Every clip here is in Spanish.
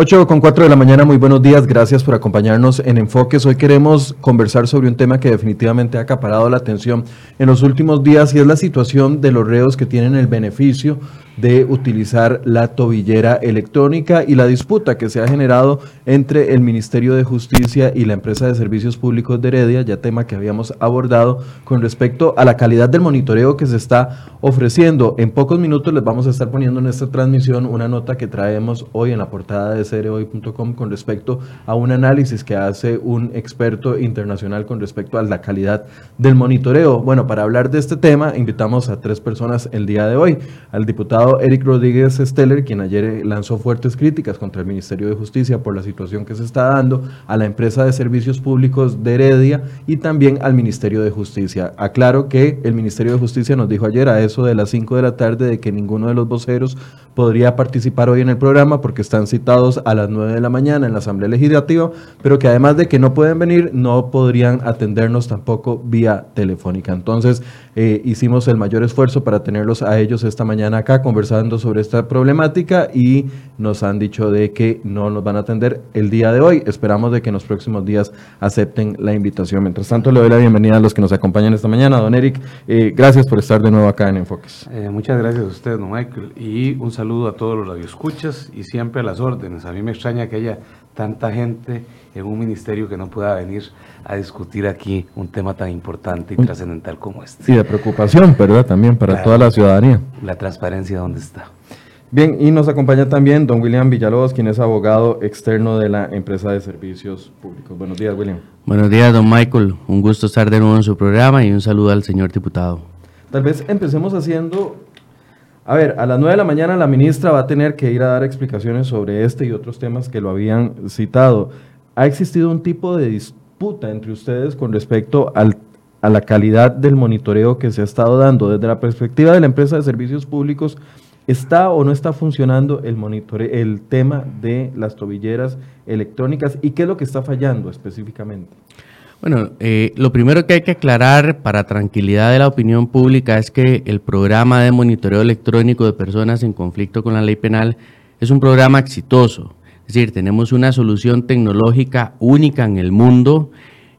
8 con 4 de la mañana, muy buenos días, gracias por acompañarnos en Enfoques. Hoy queremos conversar sobre un tema que definitivamente ha acaparado la atención en los últimos días y es la situación de los reos que tienen el beneficio de utilizar la tobillera electrónica y la disputa que se ha generado entre el Ministerio de Justicia y la empresa de servicios públicos de Heredia, ya tema que habíamos abordado con respecto a la calidad del monitoreo que se está ofreciendo. En pocos minutos les vamos a estar poniendo en esta transmisión una nota que traemos hoy en la portada de cereoy.com con respecto a un análisis que hace un experto internacional con respecto a la calidad del monitoreo. Bueno, para hablar de este tema invitamos a tres personas el día de hoy, al diputado Eric Rodríguez Steller, quien ayer eh, lanzó fuertes críticas contra el Ministerio de Justicia por la situación que se está dando, a la empresa de servicios públicos de Heredia y también al Ministerio de Justicia. Aclaro que el Ministerio de Justicia nos dijo ayer a eso de las 5 de la tarde de que ninguno de los voceros podría participar hoy en el programa porque están citados a las 9 de la mañana en la Asamblea Legislativa, pero que además de que no pueden venir, no podrían atendernos tampoco vía telefónica. Entonces, eh, hicimos el mayor esfuerzo para tenerlos a ellos esta mañana acá conversando sobre esta problemática y nos han dicho de que no nos van a atender el día de hoy. Esperamos de que en los próximos días acepten la invitación. Mientras tanto, le doy la bienvenida a los que nos acompañan esta mañana. Don Eric, eh, gracias por estar de nuevo acá en Enfoques. Eh, muchas gracias a usted, don Michael, y un saludo a todos los radioescuchas y siempre a las órdenes. A mí me extraña que haya tanta gente en un ministerio que no pueda venir a discutir aquí un tema tan importante y trascendental como este. Sí, de preocupación, ¿verdad? También para toda la ciudadanía. La transparencia, ¿dónde está? Bien, y nos acompaña también don William Villalobos, quien es abogado externo de la empresa de servicios públicos. Buenos días, William. Buenos días, don Michael. Un gusto estar de nuevo en su programa y un saludo al señor diputado. Tal vez empecemos haciendo a ver, a las 9 de la mañana la ministra va a tener que ir a dar explicaciones sobre este y otros temas que lo habían citado. ¿Ha existido un tipo de disputa entre ustedes con respecto a la calidad del monitoreo que se ha estado dando? Desde la perspectiva de la empresa de servicios públicos, ¿está o no está funcionando el, monitoreo, el tema de las tobilleras electrónicas y qué es lo que está fallando específicamente? Bueno, eh, lo primero que hay que aclarar para tranquilidad de la opinión pública es que el programa de monitoreo electrónico de personas en conflicto con la ley penal es un programa exitoso. Es decir, tenemos una solución tecnológica única en el mundo,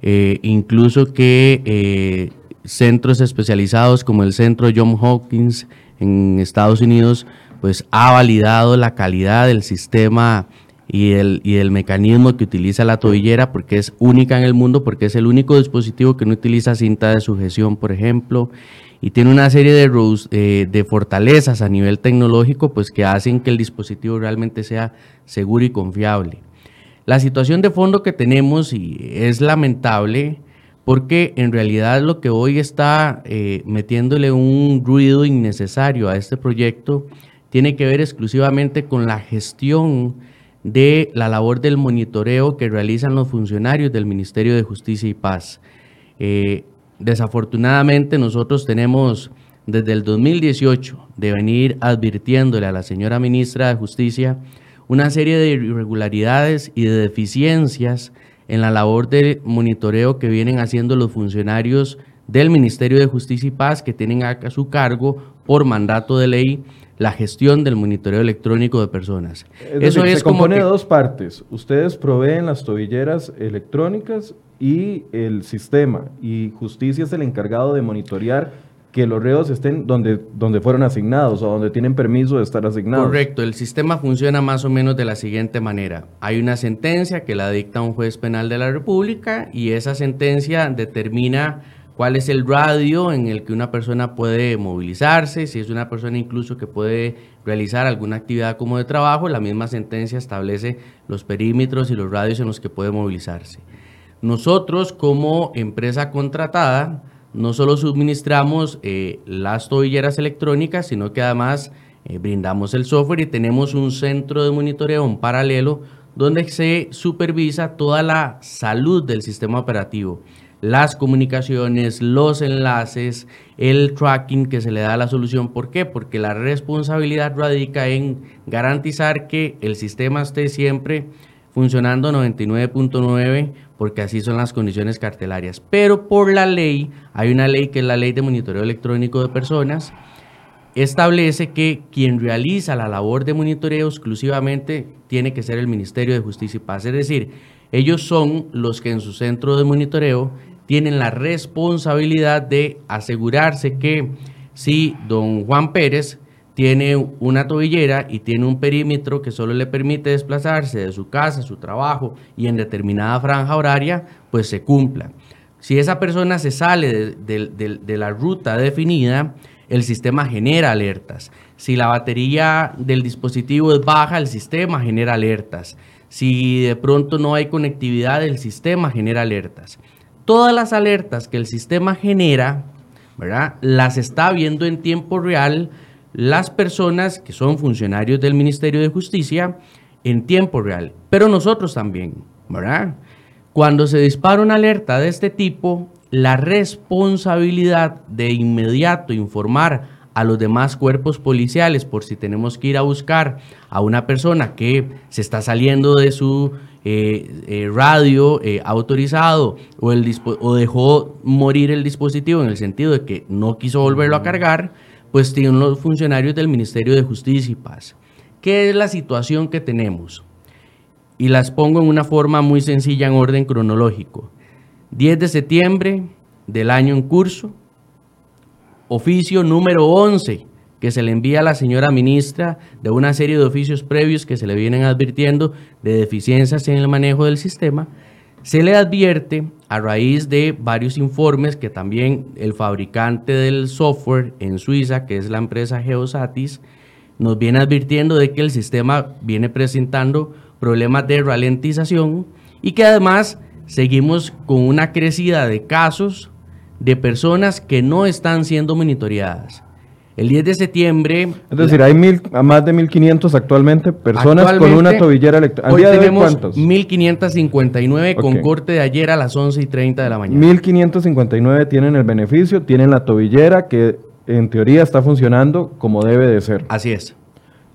eh, incluso que eh, centros especializados como el Centro John Hopkins en Estados Unidos, pues ha validado la calidad del sistema y el, y el mecanismo que utiliza la tobillera, porque es única en el mundo, porque es el único dispositivo que no utiliza cinta de sujeción, por ejemplo, y tiene una serie de, eh, de fortalezas a nivel tecnológico, pues que hacen que el dispositivo realmente sea seguro y confiable. La situación de fondo que tenemos y es lamentable porque en realidad lo que hoy está eh, metiéndole un ruido innecesario a este proyecto tiene que ver exclusivamente con la gestión de la labor del monitoreo que realizan los funcionarios del Ministerio de Justicia y Paz. Eh, desafortunadamente nosotros tenemos desde el 2018 de venir advirtiéndole a la señora ministra de Justicia una serie de irregularidades y de deficiencias en la labor de monitoreo que vienen haciendo los funcionarios del Ministerio de Justicia y Paz que tienen a su cargo por mandato de ley la gestión del monitoreo electrónico de personas. Eso es se compone de dos partes. Ustedes proveen las tobilleras electrónicas y el sistema, y justicia es el encargado de monitorear que los reos estén donde, donde fueron asignados o donde tienen permiso de estar asignados. Correcto, el sistema funciona más o menos de la siguiente manera. Hay una sentencia que la dicta un juez penal de la República y esa sentencia determina cuál es el radio en el que una persona puede movilizarse, si es una persona incluso que puede realizar alguna actividad como de trabajo, la misma sentencia establece los perímetros y los radios en los que puede movilizarse. Nosotros como empresa contratada no solo suministramos eh, las tobilleras electrónicas, sino que además eh, brindamos el software y tenemos un centro de monitoreo en paralelo donde se supervisa toda la salud del sistema operativo las comunicaciones, los enlaces, el tracking que se le da a la solución. ¿Por qué? Porque la responsabilidad radica en garantizar que el sistema esté siempre funcionando 99.9 porque así son las condiciones cartelarias. Pero por la ley, hay una ley que es la ley de monitoreo electrónico de personas, establece que quien realiza la labor de monitoreo exclusivamente tiene que ser el Ministerio de Justicia y Paz. Es decir, ellos son los que en su centro de monitoreo tienen la responsabilidad de asegurarse que si don Juan Pérez tiene una tobillera y tiene un perímetro que solo le permite desplazarse de su casa, su trabajo y en determinada franja horaria, pues se cumpla. Si esa persona se sale de, la ruta definida, el sistema genera alertas. Si la batería del dispositivo es baja, el sistema genera alertas. Si de pronto no hay conectividad, el sistema genera alertas. Todas las alertas que el sistema genera, ¿verdad? Las está viendo en tiempo real las personas que son funcionarios del Ministerio de Justicia en tiempo real, pero nosotros también, ¿verdad? Cuando se dispara una alerta de este tipo, la responsabilidad de inmediato informar a los demás cuerpos policiales por si tenemos que ir a buscar a una persona que se está saliendo de su eh, eh, radio eh, autorizado o, el o dejó morir el dispositivo en el sentido de que no quiso volverlo a cargar, pues tienen los funcionarios del Ministerio de Justicia y Paz. ¿Qué es la situación que tenemos? Y las pongo en una forma muy sencilla en orden cronológico. 10 de septiembre del año en curso, oficio número 11 que se le envía a la señora ministra de una serie de oficios previos que se le vienen advirtiendo de deficiencias en el manejo del sistema, se le advierte a raíz de varios informes que también el fabricante del software en Suiza, que es la empresa Geosatis, nos viene advirtiendo de que el sistema viene presentando problemas de ralentización y que además seguimos con una crecida de casos de personas que no están siendo monitoreadas. El 10 de septiembre... Es decir, hay mil, más de 1.500 actualmente personas con una tobillera electrónica. Hoy tenemos 1.559 con corte de ayer a las 11 y 30 de la mañana. 1.559 tienen el beneficio, tienen la tobillera que en teoría está funcionando como debe de ser. Así es.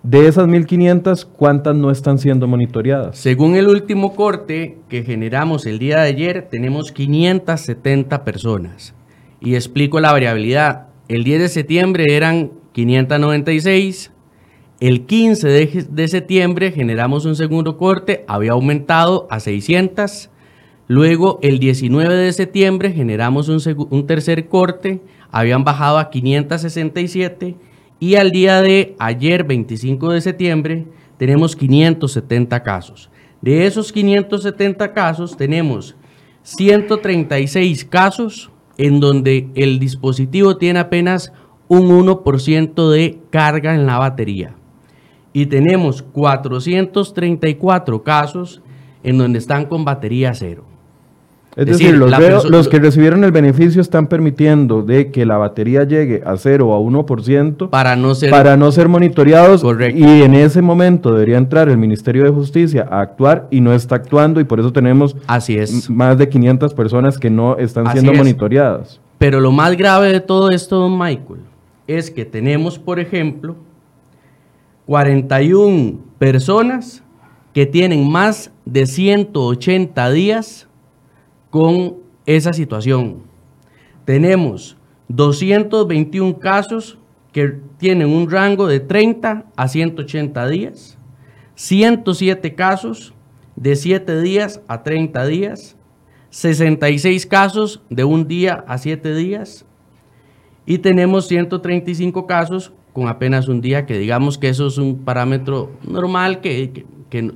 De esas 1.500, ¿cuántas no están siendo monitoreadas? Según el último corte que generamos el día de ayer, tenemos 570 personas. Y explico la variabilidad. El 10 de septiembre eran 596. El 15 de, septiembre generamos un segundo corte, había aumentado a 600. Luego, el 19 de septiembre generamos un, un tercer corte, habían bajado a 567 y al día de ayer, 25 de septiembre, tenemos 570 casos. De esos 570 casos, tenemos 136 casos en donde el dispositivo tiene apenas un 1% de carga en la batería. Y tenemos 434 casos en donde están con batería cero. Es, decir, los, que recibieron el beneficio están permitiendo de que la batería llegue a 0 o a 1% para no ser, para no ser monitoreados y en ese momento debería entrar el Ministerio de Justicia a actuar y no está actuando y por eso tenemos Así es. más de 500 personas que no están siendo monitoreadas. Pero lo más grave de todo esto, don Michael, es que tenemos, por ejemplo, 41 personas que tienen más de 180 días con esa situación. Tenemos 221 casos que tienen un rango de 30 a 180 días, 107 casos de 7 días a 30 días, 66 casos de un día a 7 días y tenemos 135 casos con apenas un día, que digamos que eso es un parámetro normal que, que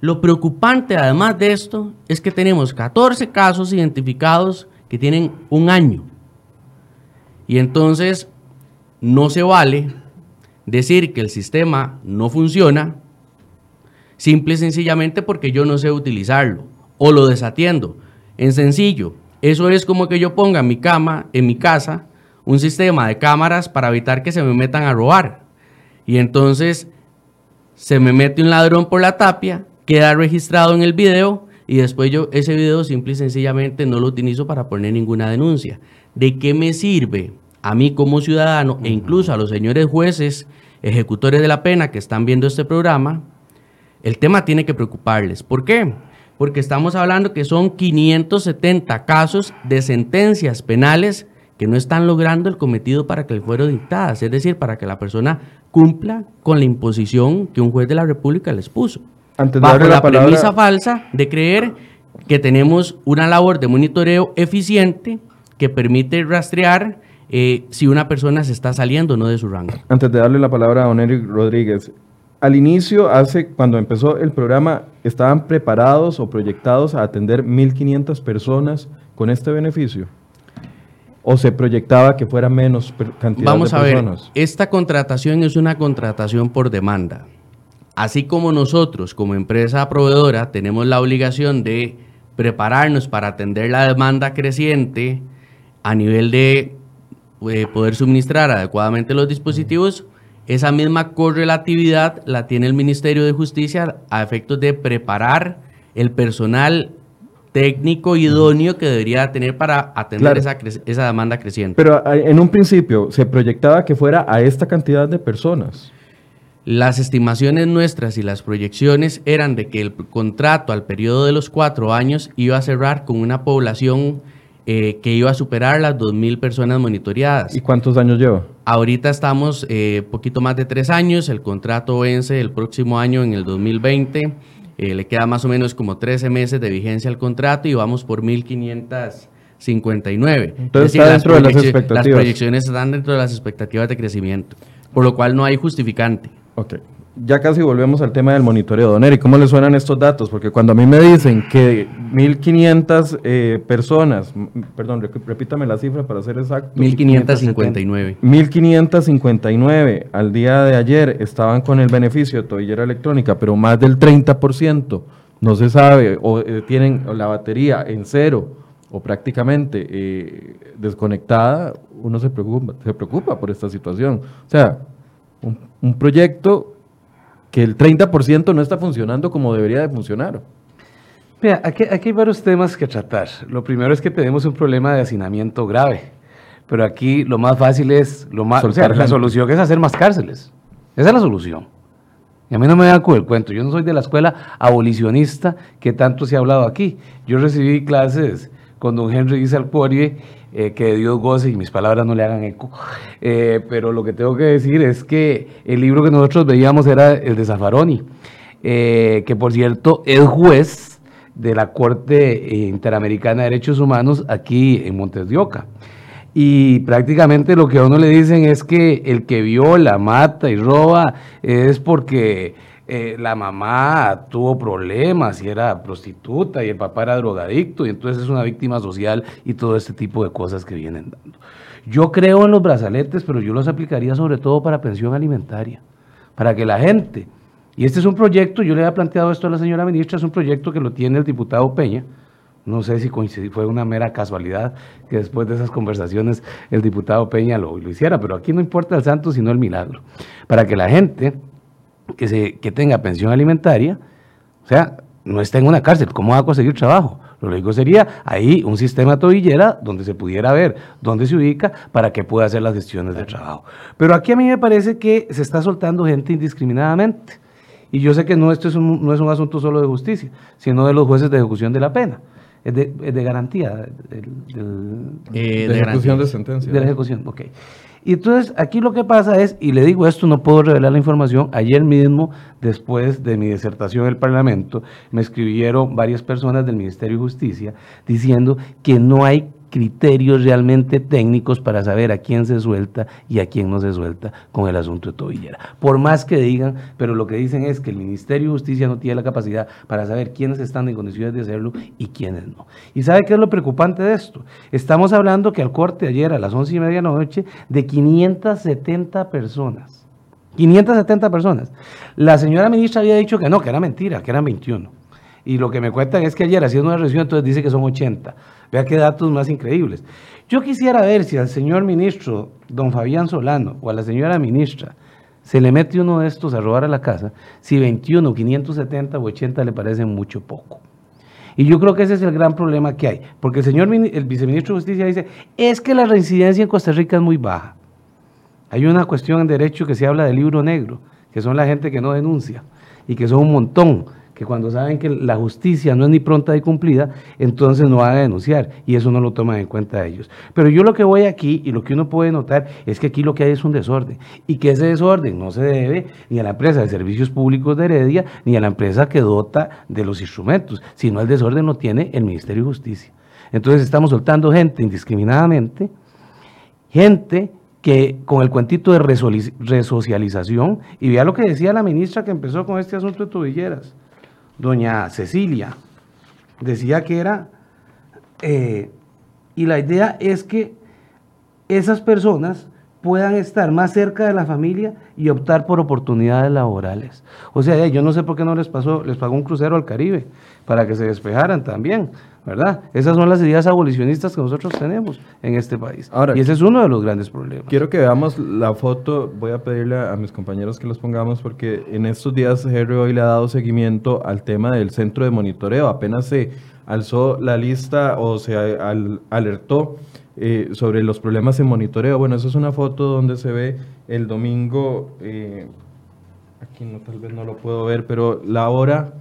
lo preocupante, además de esto, es que tenemos 14 casos identificados que tienen un año. Y entonces no se vale decir que el sistema no funciona simple y sencillamente porque yo no sé utilizarlo o lo desatiendo. En sencillo, eso es como que yo ponga en mi cama, en mi casa, un sistema de cámaras para evitar que se me metan a robar. Y entonces se me mete un ladrón por la tapia queda registrado en el video y después yo ese video simple y sencillamente no lo utilizo para poner ninguna denuncia. ¿De qué me sirve a mí como ciudadano e incluso a los señores jueces, ejecutores de la pena que están viendo este programa? El tema tiene que preocuparles. ¿Por qué? Porque estamos hablando que son 570 casos de sentencias penales que no están logrando el cometido para que el fuero dictadas, es decir, para que la persona cumpla con la imposición que un juez de la República les puso. Antes de bajo la, premisa falsa de creer que tenemos una labor de monitoreo eficiente que permite rastrear eh, si una persona se está saliendo o no de su rango. Antes de darle la palabra a don Eric Rodríguez, al inicio, hace cuando empezó el programa, ¿estaban preparados o proyectados a atender 1.500 personas con este beneficio? ¿O se proyectaba que fuera menos cantidad Vamos de personas? Vamos a ver, esta contratación es una contratación por demanda. Así como nosotros, como empresa proveedora, tenemos la obligación de prepararnos para atender la demanda creciente a nivel de eh, poder suministrar adecuadamente los dispositivos, esa misma correlatividad la tiene el Ministerio de Justicia a efectos de preparar el personal técnico idóneo que debería tener para atender esa, esa demanda creciente. Pero en un principio se proyectaba que fuera a esta cantidad de personas. Las estimaciones nuestras y las proyecciones eran de que el contrato al periodo de los cuatro años iba a cerrar con una población eh, que iba a superar las 2.000 personas monitoreadas. ¿Y cuántos años lleva? Ahorita estamos eh, poquito más de tres años, el contrato vence el próximo año en el 2020. Eh, le queda más o menos como 13 meses de vigencia al contrato y vamos por 1.559. Entonces está dentro de las expectativas. Las proyecciones están dentro de las expectativas de crecimiento, por lo cual no hay justificante. Ok ya casi volvemos al tema del monitoreo. Don Eric, ¿cómo le suenan estos datos? Porque cuando a mí me dicen que 1.500 eh, personas, perdón, repítame la cifra para ser exacto. 1.559. 1.559 al día de ayer estaban con el beneficio de tobillera electrónica, pero más del 30% no se sabe o eh, tienen la batería en cero o prácticamente eh, desconectada, uno se preocupa, se preocupa por esta situación. O sea, un, un proyecto que el 30% no está funcionando como debería de funcionar. Mira, aquí, hay varios temas que tratar. Lo primero es que tenemos un problema de hacinamiento grave, pero aquí lo más fácil es, lo más, o sea, la solución es hacer más cárceles. Esa es la solución. Y a mí no me da con el cuento. Yo no soy de la escuela abolicionista que tanto se ha hablado aquí. Yo recibí clases con don Henry Guizalporie eh, que Dios goce y mis palabras no le hagan eco. Eh, pero lo que tengo que decir es que el libro que nosotros veíamos era el de Zaffaroni, eh, que por cierto es juez de la Corte Interamericana de Derechos Humanos aquí en Montes de Oca. Y prácticamente lo que a uno le dicen es que el que viola, mata y roba es porque eh, la mamá tuvo problemas y era prostituta y el papá era drogadicto y entonces es una víctima social y todo este tipo de cosas que vienen dando. Yo creo en los brazaletes, pero yo los aplicaría sobre todo para pensión alimentaria, para que la gente, y este es un proyecto, yo le había planteado esto a la señora ministra, es un proyecto que lo tiene el diputado Peña, no sé si fue una mera casualidad que después de esas conversaciones el diputado Peña lo, lo hiciera, pero aquí no importa el santo sino el milagro, para que la gente que, se, que tenga pensión alimentaria, o sea, no está en una cárcel, ¿cómo va a conseguir trabajo? Lo lógico sería ahí un sistema tobillera donde se pudiera ver dónde se ubica para que pueda hacer las gestiones de trabajo. Pero aquí a mí me parece que se está soltando gente indiscriminadamente. Y yo sé que no, esto es un, no es un asunto solo de justicia, sino de los jueces de ejecución de la pena. Es de, de garantía. Eh, de, ejecución de sentencia. De la ejecución, ok. Y entonces aquí lo que pasa es, y le digo esto, no puedo revelar la información, ayer mismo, después de mi disertación en el Parlamento, me escribieron varias personas del Ministerio de Justicia diciendo que no hay criterios realmente técnicos para saber a quién se suelta y a quién no se suelta con el asunto de tobillera. Por más que digan, pero lo que dicen es que el Ministerio de Justicia no tiene la capacidad para saber quiénes están en condiciones de hacerlo y quiénes no. ¿Y sabe qué es lo preocupante de esto? Estamos hablando que al corte ayer a las once y media de la noche de 570 personas. 570 personas. La señora ministra había dicho que no, que era mentira, que eran 21. Y lo que me cuentan es que ayer haciendo una revisión, entonces dice que son 80. Vea qué datos más increíbles. Yo quisiera ver si al señor ministro, don Fabián Solano, o a la señora ministra, se le mete uno de estos a robar a la casa, si 21, 570 o 80 le parecen mucho poco. Y yo creo que ese es el gran problema que hay, porque el señor el viceministro de Justicia dice, es que la reincidencia en Costa Rica es muy baja. Hay una cuestión en derecho que se habla del libro negro, que son la gente que no denuncia y que son un montón que cuando saben que la justicia no es ni pronta ni cumplida, entonces no van a denunciar y eso no lo toman en cuenta ellos. Pero yo lo que voy aquí y lo que uno puede notar es que aquí lo que hay es un desorden y que ese desorden no se debe ni a la empresa de servicios públicos de Heredia ni a la empresa que dota de los instrumentos, sino el desorden lo tiene el Ministerio de Justicia. Entonces estamos soltando gente indiscriminadamente, gente que con el cuentito de resocialización, y vea lo que decía la ministra que empezó con este asunto de tobilleras, doña Cecilia, decía que era, eh, y la idea es que esas personas puedan estar más cerca de la familia y optar por oportunidades laborales. O sea, yo no sé por qué no les pasó, les pagó un crucero al Caribe para que se despejaran también. ¿verdad? Esas son las ideas abolicionistas que nosotros tenemos en este país. Ahora, y ese es uno de los grandes problemas. Quiero que veamos la foto, voy a pedirle a mis compañeros que los pongamos porque en estos días Henry hoy le ha dado seguimiento al tema del centro de monitoreo. Apenas se alzó la lista o se alertó eh, sobre los problemas en monitoreo. Bueno, esa es una foto donde se ve el domingo, eh, aquí no, tal vez no lo puedo ver, pero la hora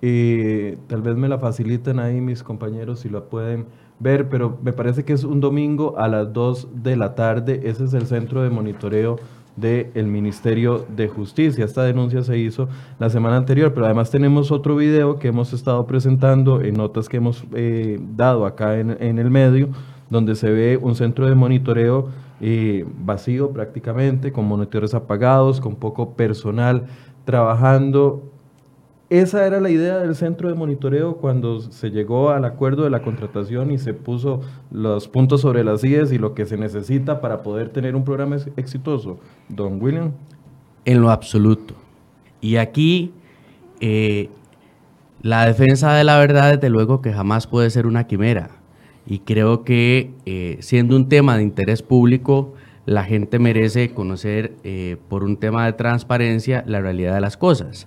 y tal vez me la faciliten ahí mis compañeros si la pueden ver, pero me parece que es un domingo a las 2 de la tarde. Ese es el centro de monitoreo del Ministerio de Justicia. Esta denuncia se hizo la semana anterior, pero además tenemos otro video que hemos estado presentando en notas que hemos eh, dado acá en, el medio, donde se ve un centro de monitoreo eh, vacío prácticamente, con monitores apagados, con poco personal trabajando esa era la idea del centro de monitoreo cuando se llegó al acuerdo de la contratación y se puso los puntos sobre las IES y lo que se necesita para poder tener un programa exitoso. Don William. En lo absoluto. Y aquí eh, la defensa de la verdad, desde luego que jamás puede ser una quimera. Y creo que eh, siendo un tema de interés público, la gente merece conocer eh, por un tema de transparencia la realidad de las cosas.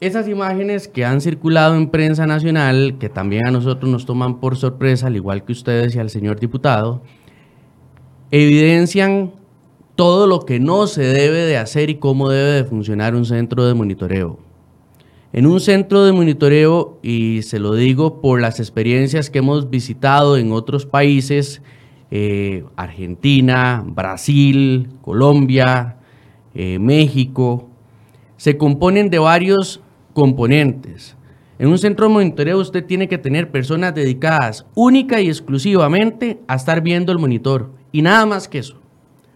Esas imágenes que han circulado en prensa nacional, que también a nosotros nos toman por sorpresa, al igual que ustedes y al señor diputado, evidencian todo lo que no se debe de hacer y cómo debe de funcionar un centro de monitoreo. En un centro de monitoreo, y se lo digo por las experiencias que hemos visitado en otros países, eh, Argentina, Brasil, Colombia, eh, México, se componen de varios componentes. En un centro de monitoreo usted tiene que tener personas dedicadas única y exclusivamente a estar viendo el monitor y nada más que eso.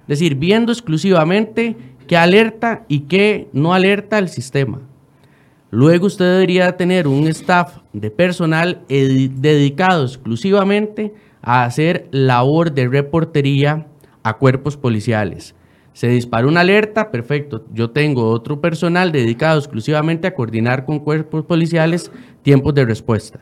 Es decir, viendo exclusivamente qué alerta y qué no alerta el sistema. Luego usted debería tener un staff de personal dedicado exclusivamente a hacer labor de reportería a cuerpos policiales. Se disparó una alerta, perfecto. Yo tengo otro personal dedicado exclusivamente a coordinar con cuerpos policiales tiempos de respuesta.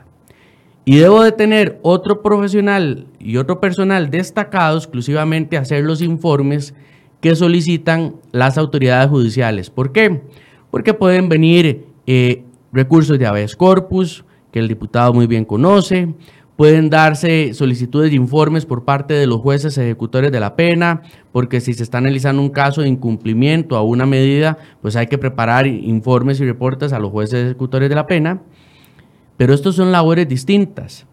Y debo de tener otro profesional y otro personal destacado exclusivamente a hacer los informes que solicitan las autoridades judiciales. ¿Por qué? Porque pueden venir eh, recursos de habeas corpus, que el diputado muy bien conoce, Pueden darse solicitudes de informes por parte de los jueces ejecutores de la pena, porque si se está analizando un caso de incumplimiento a una medida, pues hay que preparar informes y reportes a los jueces ejecutores de la pena. Pero estos son labores distintas.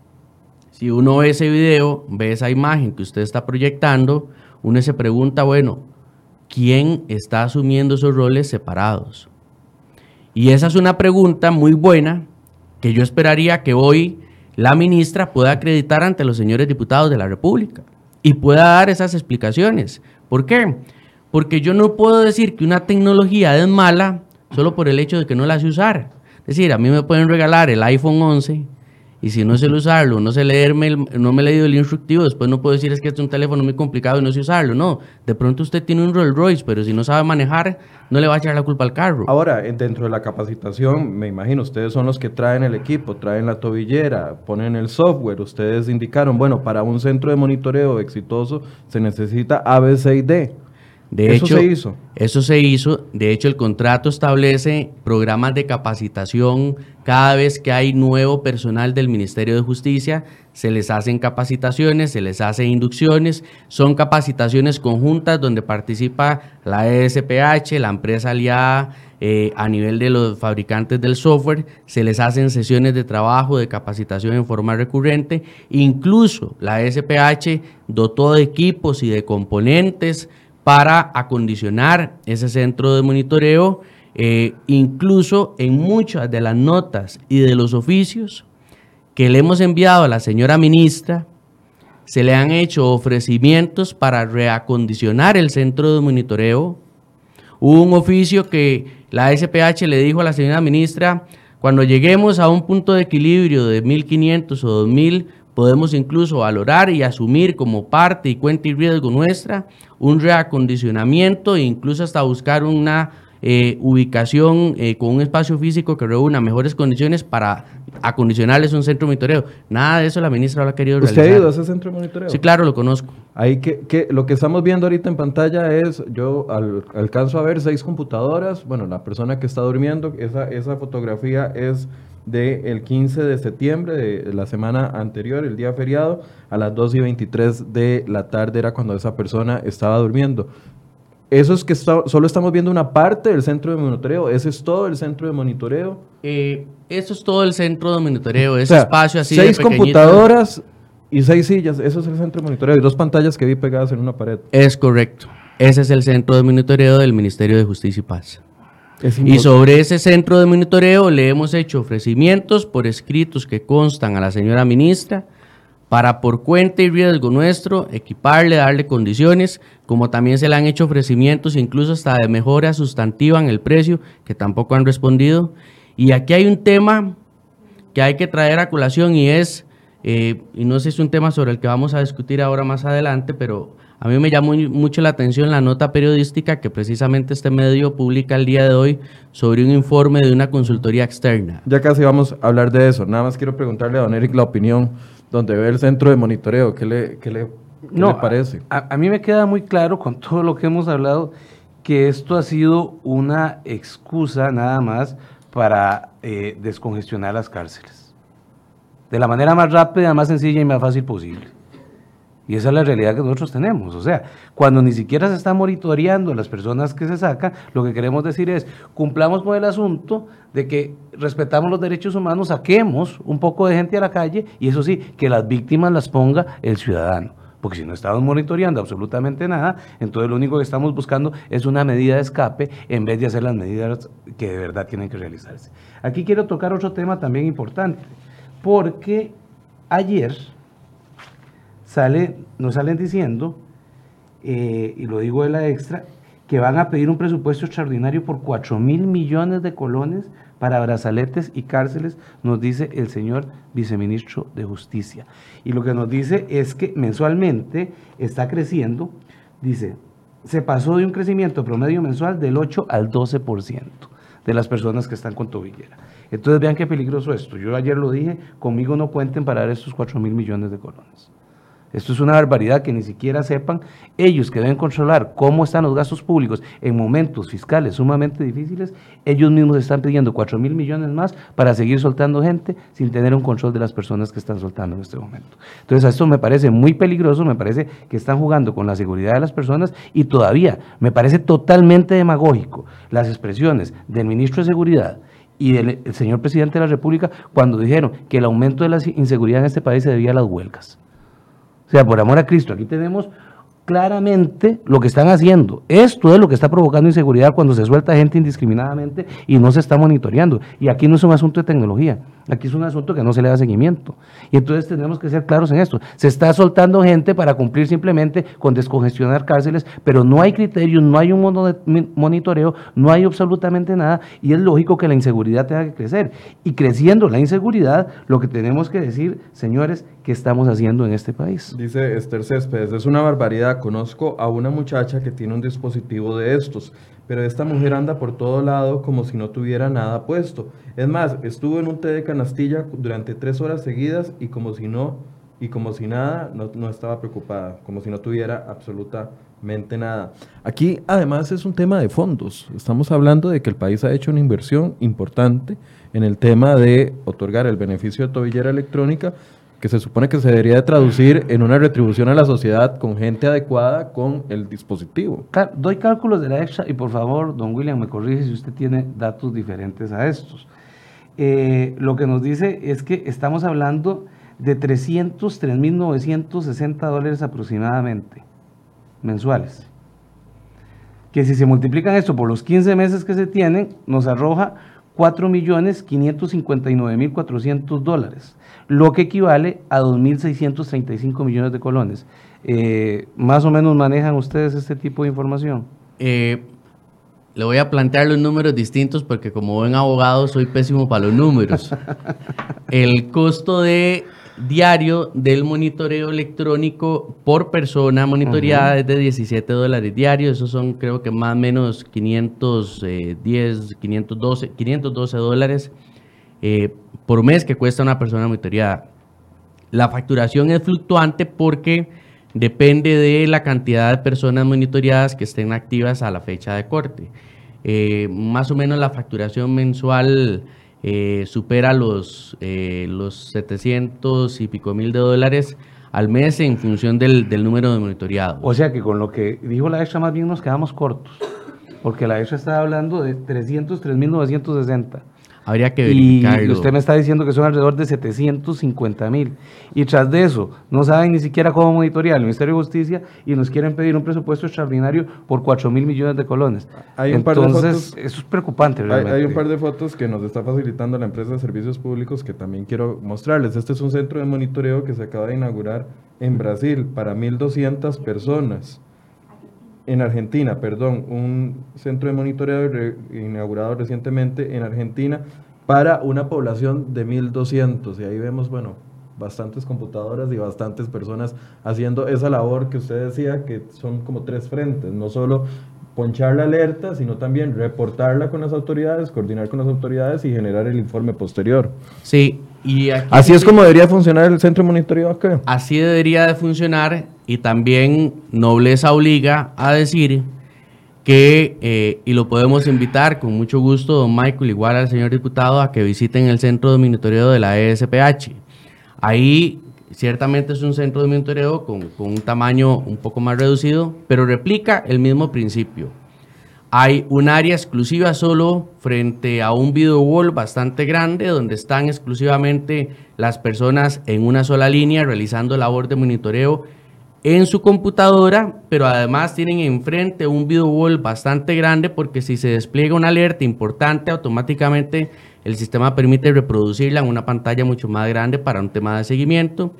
Si uno ve ese video, ve esa imagen que usted está proyectando, uno se pregunta, bueno, ¿quién está asumiendo esos roles separados? Y esa es una pregunta muy buena que yo esperaría que hoy la ministra pueda acreditar ante los señores diputados de la República y pueda dar esas explicaciones. ¿Por qué? Porque yo no puedo decir que una tecnología es mala solo por el hecho de que no la sé usar. Es decir, a mí me pueden regalar el iPhone 11 y si no sé usarlo, no sé leerme, no me he leído el instructivo, después no puedo decir es que este es un teléfono muy complicado y no sé usarlo. No, de pronto usted tiene un Rolls Royce, pero si no sabe manejar, no le va a echar la culpa al carro. Ahora, dentro de la capacitación, me imagino, ustedes son los que traen el equipo, traen la tobillera, ponen el software. Ustedes indicaron, bueno, para un centro de monitoreo exitoso se necesita ABCD. De eso hecho, se hizo. Eso se hizo. De hecho, el contrato establece programas de capacitación. Cada vez que hay nuevo personal del Ministerio de Justicia, se les hacen capacitaciones, se les hace inducciones. Son capacitaciones conjuntas donde participa la ESPH, la empresa aliada, eh, a nivel de los fabricantes del software. Se les hacen sesiones de trabajo, de capacitación en forma recurrente. Incluso la ESPH dotó de equipos y de componentes para acondicionar ese centro de monitoreo. Eh, incluso en muchas de las notas y de los oficios que le hemos enviado a la señora ministra, se le han hecho ofrecimientos para reacondicionar el centro de monitoreo. Hubo un oficio que la SPH le dijo a la señora ministra, cuando lleguemos a un punto de equilibrio de 1.500 o 2.000, podemos incluso valorar y asumir como parte y cuenta y riesgo nuestra un reacondicionamiento e incluso hasta buscar una eh, ubicación eh, con un espacio físico que reúna mejores condiciones para acondicionarles un centro de monitoreo. Nada de eso la ministra lo ha querido realizar. ¿Usted ha ido a ese centro de monitoreo? Sí, claro, lo conozco. Ahí que, que lo que estamos viendo ahorita en pantalla es, yo alcanzo a ver seis computadoras, bueno, la persona que está durmiendo, esa, esa fotografía es del 15 de septiembre de la semana anterior, el día feriado, a las 2 y 23 de la tarde era cuando esa persona estaba durmiendo. Eso es que solo estamos viendo una parte del centro de monitoreo. ¿Ese es todo el centro de monitoreo? Eh, eso es todo el centro de monitoreo, ese espacio así Seis computadoras y seis sillas. Eso es el centro de monitoreo. Y dos pantallas que vi pegadas en una pared. Es correcto. Ese es el centro de monitoreo del Ministerio de Justicia y Paz y sobre ese centro de monitoreo le hemos hecho ofrecimientos por escritos que constan a la señora ministra para por cuenta y riesgo nuestro equiparle, darle condiciones, como también se le han hecho ofrecimientos incluso hasta de mejora sustantiva en el precio, que tampoco han respondido. Y aquí hay un tema que hay que traer a colación y es, eh, y no sé si es un tema sobre el que vamos a discutir ahora más adelante, pero a mí me llamó mucho la atención la nota periodística que precisamente este medio publica el día de hoy sobre un informe de una consultoría externa. Ya casi vamos a hablar de eso. Nada más quiero preguntarle a don Eric la opinión donde ve el centro de monitoreo. ¿Qué le, qué le, parece? A, mí me queda muy claro con todo lo que hemos hablado que esto ha sido una excusa nada más para eh, descongestionar las cárceles. De la manera más rápida, más sencilla y más fácil posible. Y esa es la realidad que nosotros tenemos. O sea, cuando ni siquiera se está monitoreando las personas que se sacan, lo que queremos decir es, cumplamos con el asunto de que respetamos los derechos humanos, saquemos un poco de gente a la calle y eso sí, que las víctimas las ponga el ciudadano. Porque si no estamos monitoreando absolutamente nada, entonces lo único que estamos buscando es una medida de escape en vez de hacer las medidas que de verdad tienen que realizarse. Aquí quiero tocar otro tema también importante, porque ayer sale, nos salen diciendo, eh, y lo digo de la extra, que van a pedir un presupuesto extraordinario por 4 mil millones de colones para brazaletes y cárceles, nos dice el señor viceministro de Justicia. Y lo que nos dice es que mensualmente está creciendo, dice, se pasó de un crecimiento promedio mensual del 8 al 12% de las personas que están con tobillera. Entonces vean qué peligroso esto. Yo ayer lo dije, conmigo no cuenten para dar estos 4 mil millones de colones. Esto es una barbaridad que ni siquiera sepan ellos que deben controlar cómo están los gastos públicos en momentos fiscales sumamente difíciles. Ellos mismos están pidiendo 4 mil millones más para seguir soltando gente sin tener un control de las personas que están soltando en este momento. Entonces, esto me parece muy peligroso, me parece que están jugando con la seguridad de las personas y todavía me parece totalmente demagógico las expresiones del ministro de Seguridad y del señor presidente de la República cuando dijeron que el aumento de la inseguridad en este país se debía a las huelgas. O sea, por amor a Cristo, aquí tenemos claramente lo que están haciendo. Esto es lo que está provocando inseguridad cuando se suelta gente indiscriminadamente y no se está monitoreando. Y aquí no es un asunto de tecnología, aquí es un asunto que no se le da seguimiento. Y entonces tenemos que ser claros en esto. Se está soltando gente para cumplir simplemente con descongestionar cárceles, pero no hay criterios, no hay un monitoreo, no hay absolutamente nada y es lógico que la inseguridad tenga que crecer. Y creciendo la inseguridad, lo que tenemos que decir, señores, ¿qué estamos haciendo en este país? Dice Esther Céspedes, es una barbaridad conozco a una muchacha que tiene un dispositivo de estos, pero esta mujer anda por todo lado como si no tuviera nada puesto. Es más, estuvo en un té de canastilla durante tres horas seguidas y como si no y como si nada, no, no estaba preocupada, como si no tuviera absolutamente nada. Aquí además es un tema de fondos. Estamos hablando de que el país ha hecho una inversión importante en el tema de otorgar el beneficio de tobillera electrónica, que se supone que se debería de traducir en una retribución a la sociedad con gente adecuada con el dispositivo. Doy cálculos de la extra y por favor, don William, me corrige si usted tiene datos diferentes a estos. Eh, lo que nos dice es que estamos hablando de 303.960 dólares aproximadamente mensuales. Que si se multiplican esto por los 15 meses que se tienen, nos arroja 4.559.400 dólares, lo que equivale a 2.635 millones de colones. Eh, ¿Más o menos manejan ustedes este tipo de información? Eh, le voy a plantear los números distintos porque como buen abogado soy pésimo para los números. El costo de diario del monitoreo electrónico por persona monitoreada es de 17 dólares diarios. Esos son creo que más o menos 510, 512, 512 dólares eh, por mes que cuesta una persona monitoreada. La facturación es fluctuante porque depende de la cantidad de personas monitoreadas que estén activas a la fecha de corte. Eh, más o menos la facturación mensual eh, supera los, eh, los 700 y pico mil de dólares al mes en función del, del número de monitoreados. O sea que con lo que dijo la extra más bien nos quedamos cortos, porque la extra estaba hablando de 303.960. Habría que verificarlo. Y usted me está diciendo que son alrededor de 750 mil. Y tras de eso, no saben ni siquiera cómo monitorear el Ministerio de Justicia y nos quieren pedir un presupuesto extraordinario por 4 mil millones de colones. Hay un Entonces, par de fotos, eso es preocupante. Realmente. Hay, hay, un par de fotos que nos está facilitando la empresa de servicios públicos que también quiero mostrarles. Este es un centro de monitoreo que se acaba de inaugurar en Brasil para 1.200 personas en Argentina, perdón, un centro de monitoreo inaugurado recientemente en Argentina para una población de 1.200. Y ahí vemos, bueno, bastantes computadoras y bastantes personas haciendo esa labor que usted decía, que son como tres frentes, no solo ponchar la alerta, sino también reportarla con las autoridades, coordinar con las autoridades y generar el informe posterior. Sí, y así es como debería funcionar el centro de monitoreo acá. Así debería de funcionar y también Nobleza obliga a decir que, eh, y lo podemos invitar con mucho gusto, don Michael, igual al señor diputado, a que visiten el centro de monitoreo de la ESPH. Ahí ciertamente es un centro de monitoreo con, con un tamaño un poco más reducido, pero replica el mismo principio. Hay un área exclusiva solo frente a un video wall bastante grande donde están exclusivamente las personas en una sola línea realizando labor de monitoreo en su computadora, pero además tienen enfrente un video wall bastante grande porque si se despliega una alerta importante, automáticamente el sistema permite reproducirla en una pantalla mucho más grande para un tema de seguimiento.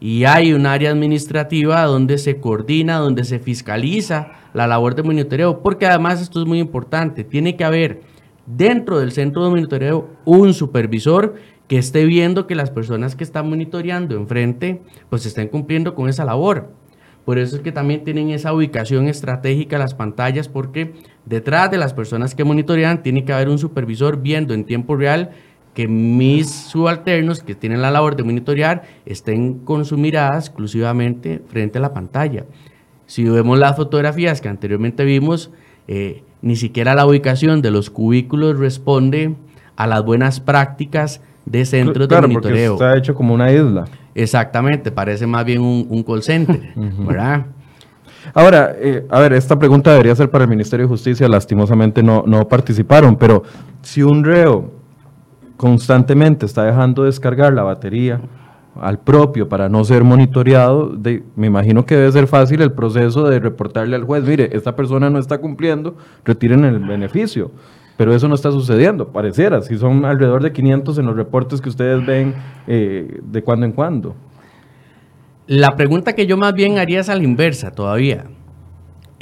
Y hay un área administrativa donde se coordina, donde se fiscaliza la labor de monitoreo, porque además esto es muy importante, tiene que haber dentro del centro de monitoreo un supervisor que esté viendo que las personas que están monitoreando enfrente pues estén cumpliendo con esa labor. Por eso es que también tienen esa ubicación estratégica las pantallas, porque detrás de las personas que monitorean tiene que haber un supervisor viendo en tiempo real que mis subalternos que tienen la labor de monitorear estén con su mirada exclusivamente frente a la pantalla. Si vemos las fotografías que anteriormente vimos, eh, ni siquiera la ubicación de los cubículos responde a las buenas prácticas de centros de monitoreo. está hecho como una isla. Exactamente, parece más bien un, call center, ¿verdad? Ahora, eh, a ver, esta pregunta debería ser para el Ministerio de Justicia, lastimosamente no, no participaron, pero si un reo constantemente está dejando descargar la batería al propio para no ser monitoreado, me imagino que debe ser fácil el proceso de reportarle al juez, mire, esta persona no está cumpliendo, retiren el beneficio pero eso no está sucediendo, pareciera, si son alrededor de 500 en los reportes que ustedes ven eh, de cuando en cuando. La pregunta que yo más bien haría es a la inversa todavía.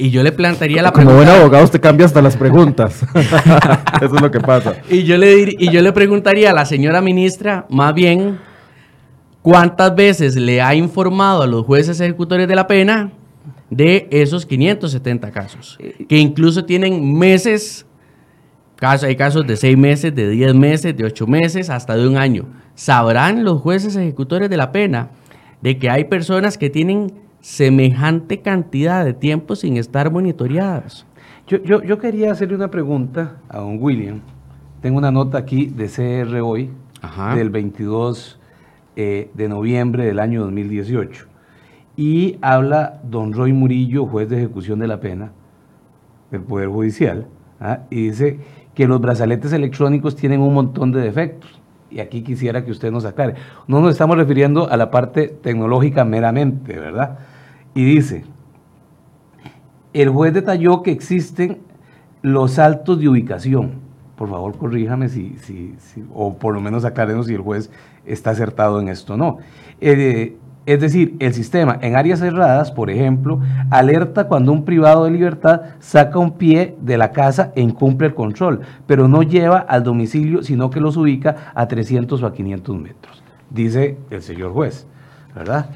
Y yo le plantearía la pregunta. Como buen abogado, usted cambia hasta las preguntas. Eso es lo que pasa. Y yo, le y yo le preguntaría a la señora ministra, más bien, ¿cuántas veces le ha informado a los jueces ejecutores de la pena de esos 570 casos? Que incluso tienen meses hay casos de seis meses, de diez meses, de ocho meses, hasta de un año. ¿Sabrán los jueces ejecutores de la pena de que hay personas que tienen semejante cantidad de tiempo sin estar monitoreadas. Yo, yo, yo quería hacerle una pregunta a don William. Tengo una nota aquí de CR hoy, del 22 eh, de noviembre del año 2018. Y habla don Roy Murillo, juez de ejecución de la pena del Poder Judicial, ¿ah? y dice que los brazaletes electrónicos tienen un montón de defectos. Y aquí quisiera que usted nos aclare. No nos estamos refiriendo a la parte tecnológica meramente, ¿verdad? Y dice, el juez detalló que existen los saltos de ubicación. Por favor, corríjame si, si, o por lo menos aclaremos si el juez está acertado en esto o no. Eh, es decir, el sistema en áreas cerradas, por ejemplo, alerta cuando un privado de libertad saca un pie de la casa e incumple el control, pero no lleva al domicilio, sino que los ubica a 300 o a 500 metros, dice el señor juez, ¿verdad?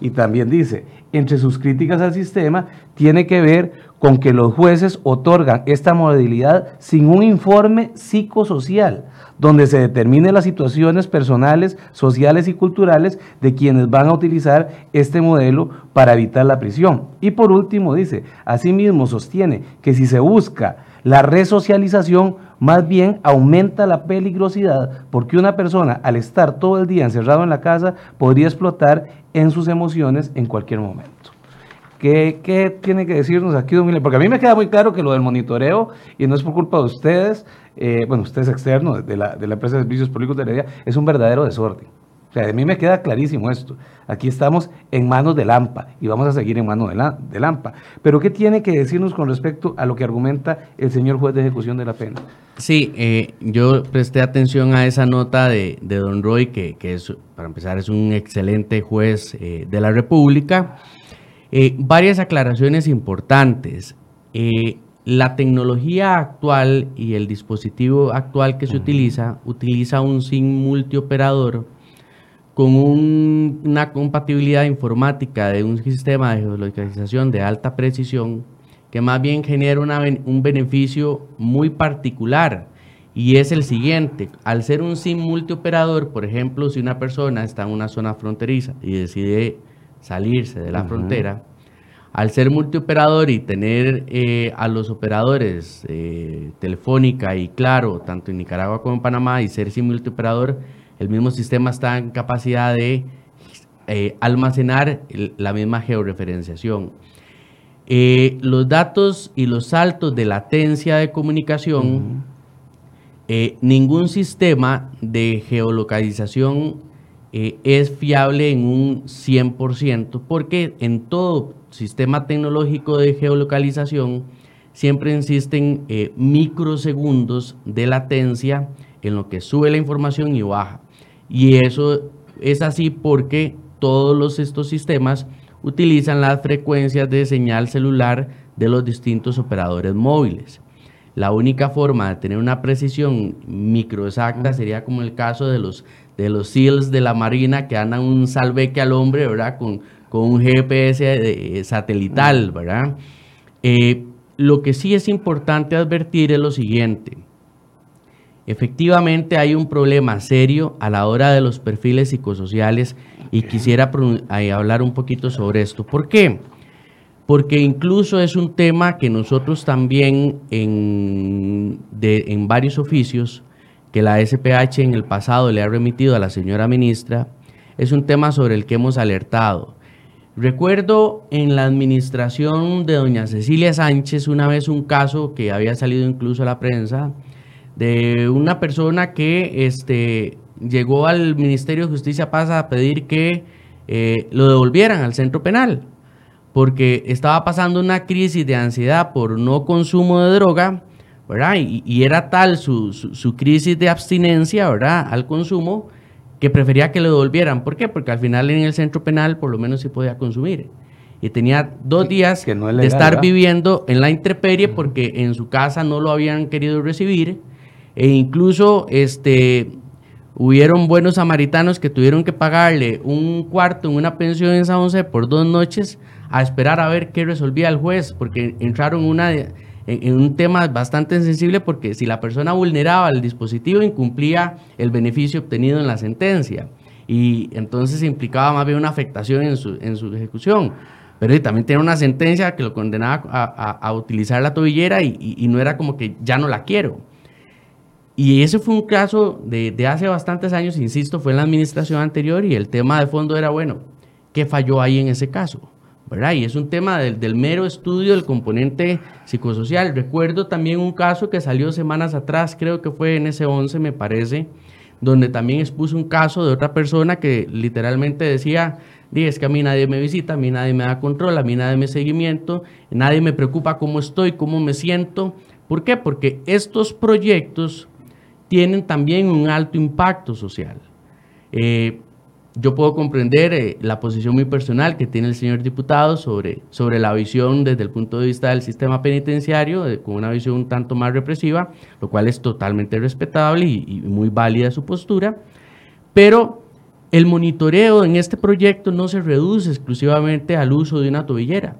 Y también dice, entre sus críticas al sistema, tiene que ver con que los jueces otorgan esta modalidad sin un informe psicosocial donde se determinen las situaciones personales, sociales y culturales de quienes van a utilizar este modelo para evitar la prisión. Y por último dice, asimismo sostiene que si se busca la resocialización, más bien aumenta la peligrosidad porque una persona al estar todo el día encerrado en la casa podría explotar en sus emociones en cualquier momento. ¿Qué, tiene que decirnos aquí, don Porque a mí me queda muy claro que lo del monitoreo, y no es por culpa de ustedes, eh, bueno, ustedes externos de la, de la empresa de servicios públicos de Heredia, es un verdadero desorden. O sea, a mí me queda clarísimo esto. Aquí estamos en manos de Lampa y vamos a seguir en manos de, la, Lampa. Pero ¿qué tiene que decirnos con respecto a lo que argumenta el señor juez de ejecución de la pena? Sí, eh, yo presté atención a esa nota de, de don Roy, que, que, es, para empezar, es un excelente juez eh, de la República. Eh, varias aclaraciones importantes. Eh, la tecnología actual y el dispositivo actual que se utiliza utiliza un SIM multioperador con una compatibilidad informática de un sistema de geolocalización de alta precisión que más bien genera un beneficio muy particular y es el siguiente, al ser un SIM multioperador, por ejemplo, si una persona está en una zona fronteriza y decide salirse de la frontera, al ser multioperador y tener eh, a los operadores eh, Telefónica y Claro, tanto en Nicaragua como en Panamá, y ser sin multioperador, el mismo sistema está en capacidad de eh, almacenar la misma georreferenciación. los datos y los saltos de latencia de comunicación, ningún sistema de geolocalización eh, es fiable en un 100%, porque en todo sistema tecnológico de geolocalización siempre existen eh, microsegundos de latencia en lo que sube la información y baja. Y eso es así porque todos los, estos sistemas utilizan las frecuencias de señal celular de los distintos operadores móviles. La única forma de tener una precisión microexacta sería como el caso de los de los SEALs de la Marina que andan un salveque al hombre, ¿verdad? Con, con un GPS satelital, ¿verdad? Eh, lo que sí es importante advertir es lo siguiente. Efectivamente hay un problema serio a la hora de los perfiles psicosociales y quisiera hablar un poquito sobre esto. ¿Por qué? Porque incluso es un tema que nosotros también en, en varios oficios que la SPH en el pasado le ha remitido a la señora ministra es un tema sobre el que hemos alertado. Recuerdo en la administración de doña Cecilia Sánchez una vez un caso que había salido incluso a la prensa de una persona que este, llegó al Ministerio de Justicia Paz a pedir que eh, lo devolvieran al centro penal porque estaba pasando una crisis de ansiedad por no consumo de droga ¿verdad? Y, era tal su, su, crisis de abstinencia, ¿verdad? Al consumo, que prefería que lo devolvieran. ¿Por qué? Porque al final en el centro penal por lo menos se podía consumir. Y tenía dos días de estar viviendo en la intemperie porque en su casa no lo habían querido recibir. E incluso este, hubieron buenos samaritanos que tuvieron que pagarle un cuarto en una pensión en San José por dos noches a esperar a ver qué resolvía el juez, porque entraron una en, un tema bastante sensible porque si la persona vulneraba el dispositivo incumplía el beneficio obtenido en la sentencia. y entonces implicaba más bien una afectación en su, en su ejecución. Pero también tenía una sentencia que lo condenaba a, utilizar la tobillera y, no era como que ya no la quiero. Y ese fue un caso de, de, hace bastantes años, insisto, fue en la administración anterior y el tema de fondo era, bueno, ¿qué falló ahí en ese caso? Y es un tema del, del, mero estudio del componente psicosocial. Recuerdo también un caso que salió semanas atrás, creo que fue en ese 11, me parece, donde también expuso un caso de otra persona que literalmente decía, es que a mí nadie me visita, a mí nadie me da control, a mí nadie me seguimiento, nadie me preocupa cómo estoy, cómo me siento. ¿Por qué? Porque estos proyectos tienen también un alto impacto social. Eh, yo puedo comprender eh, la posición muy personal que tiene el señor diputado sobre, sobre la visión desde el punto de vista del sistema penitenciario, con una visión un tanto más represiva, lo cual es totalmente respetable y, y muy válida su postura, pero el monitoreo en este proyecto no se reduce exclusivamente al uso de una tobillera.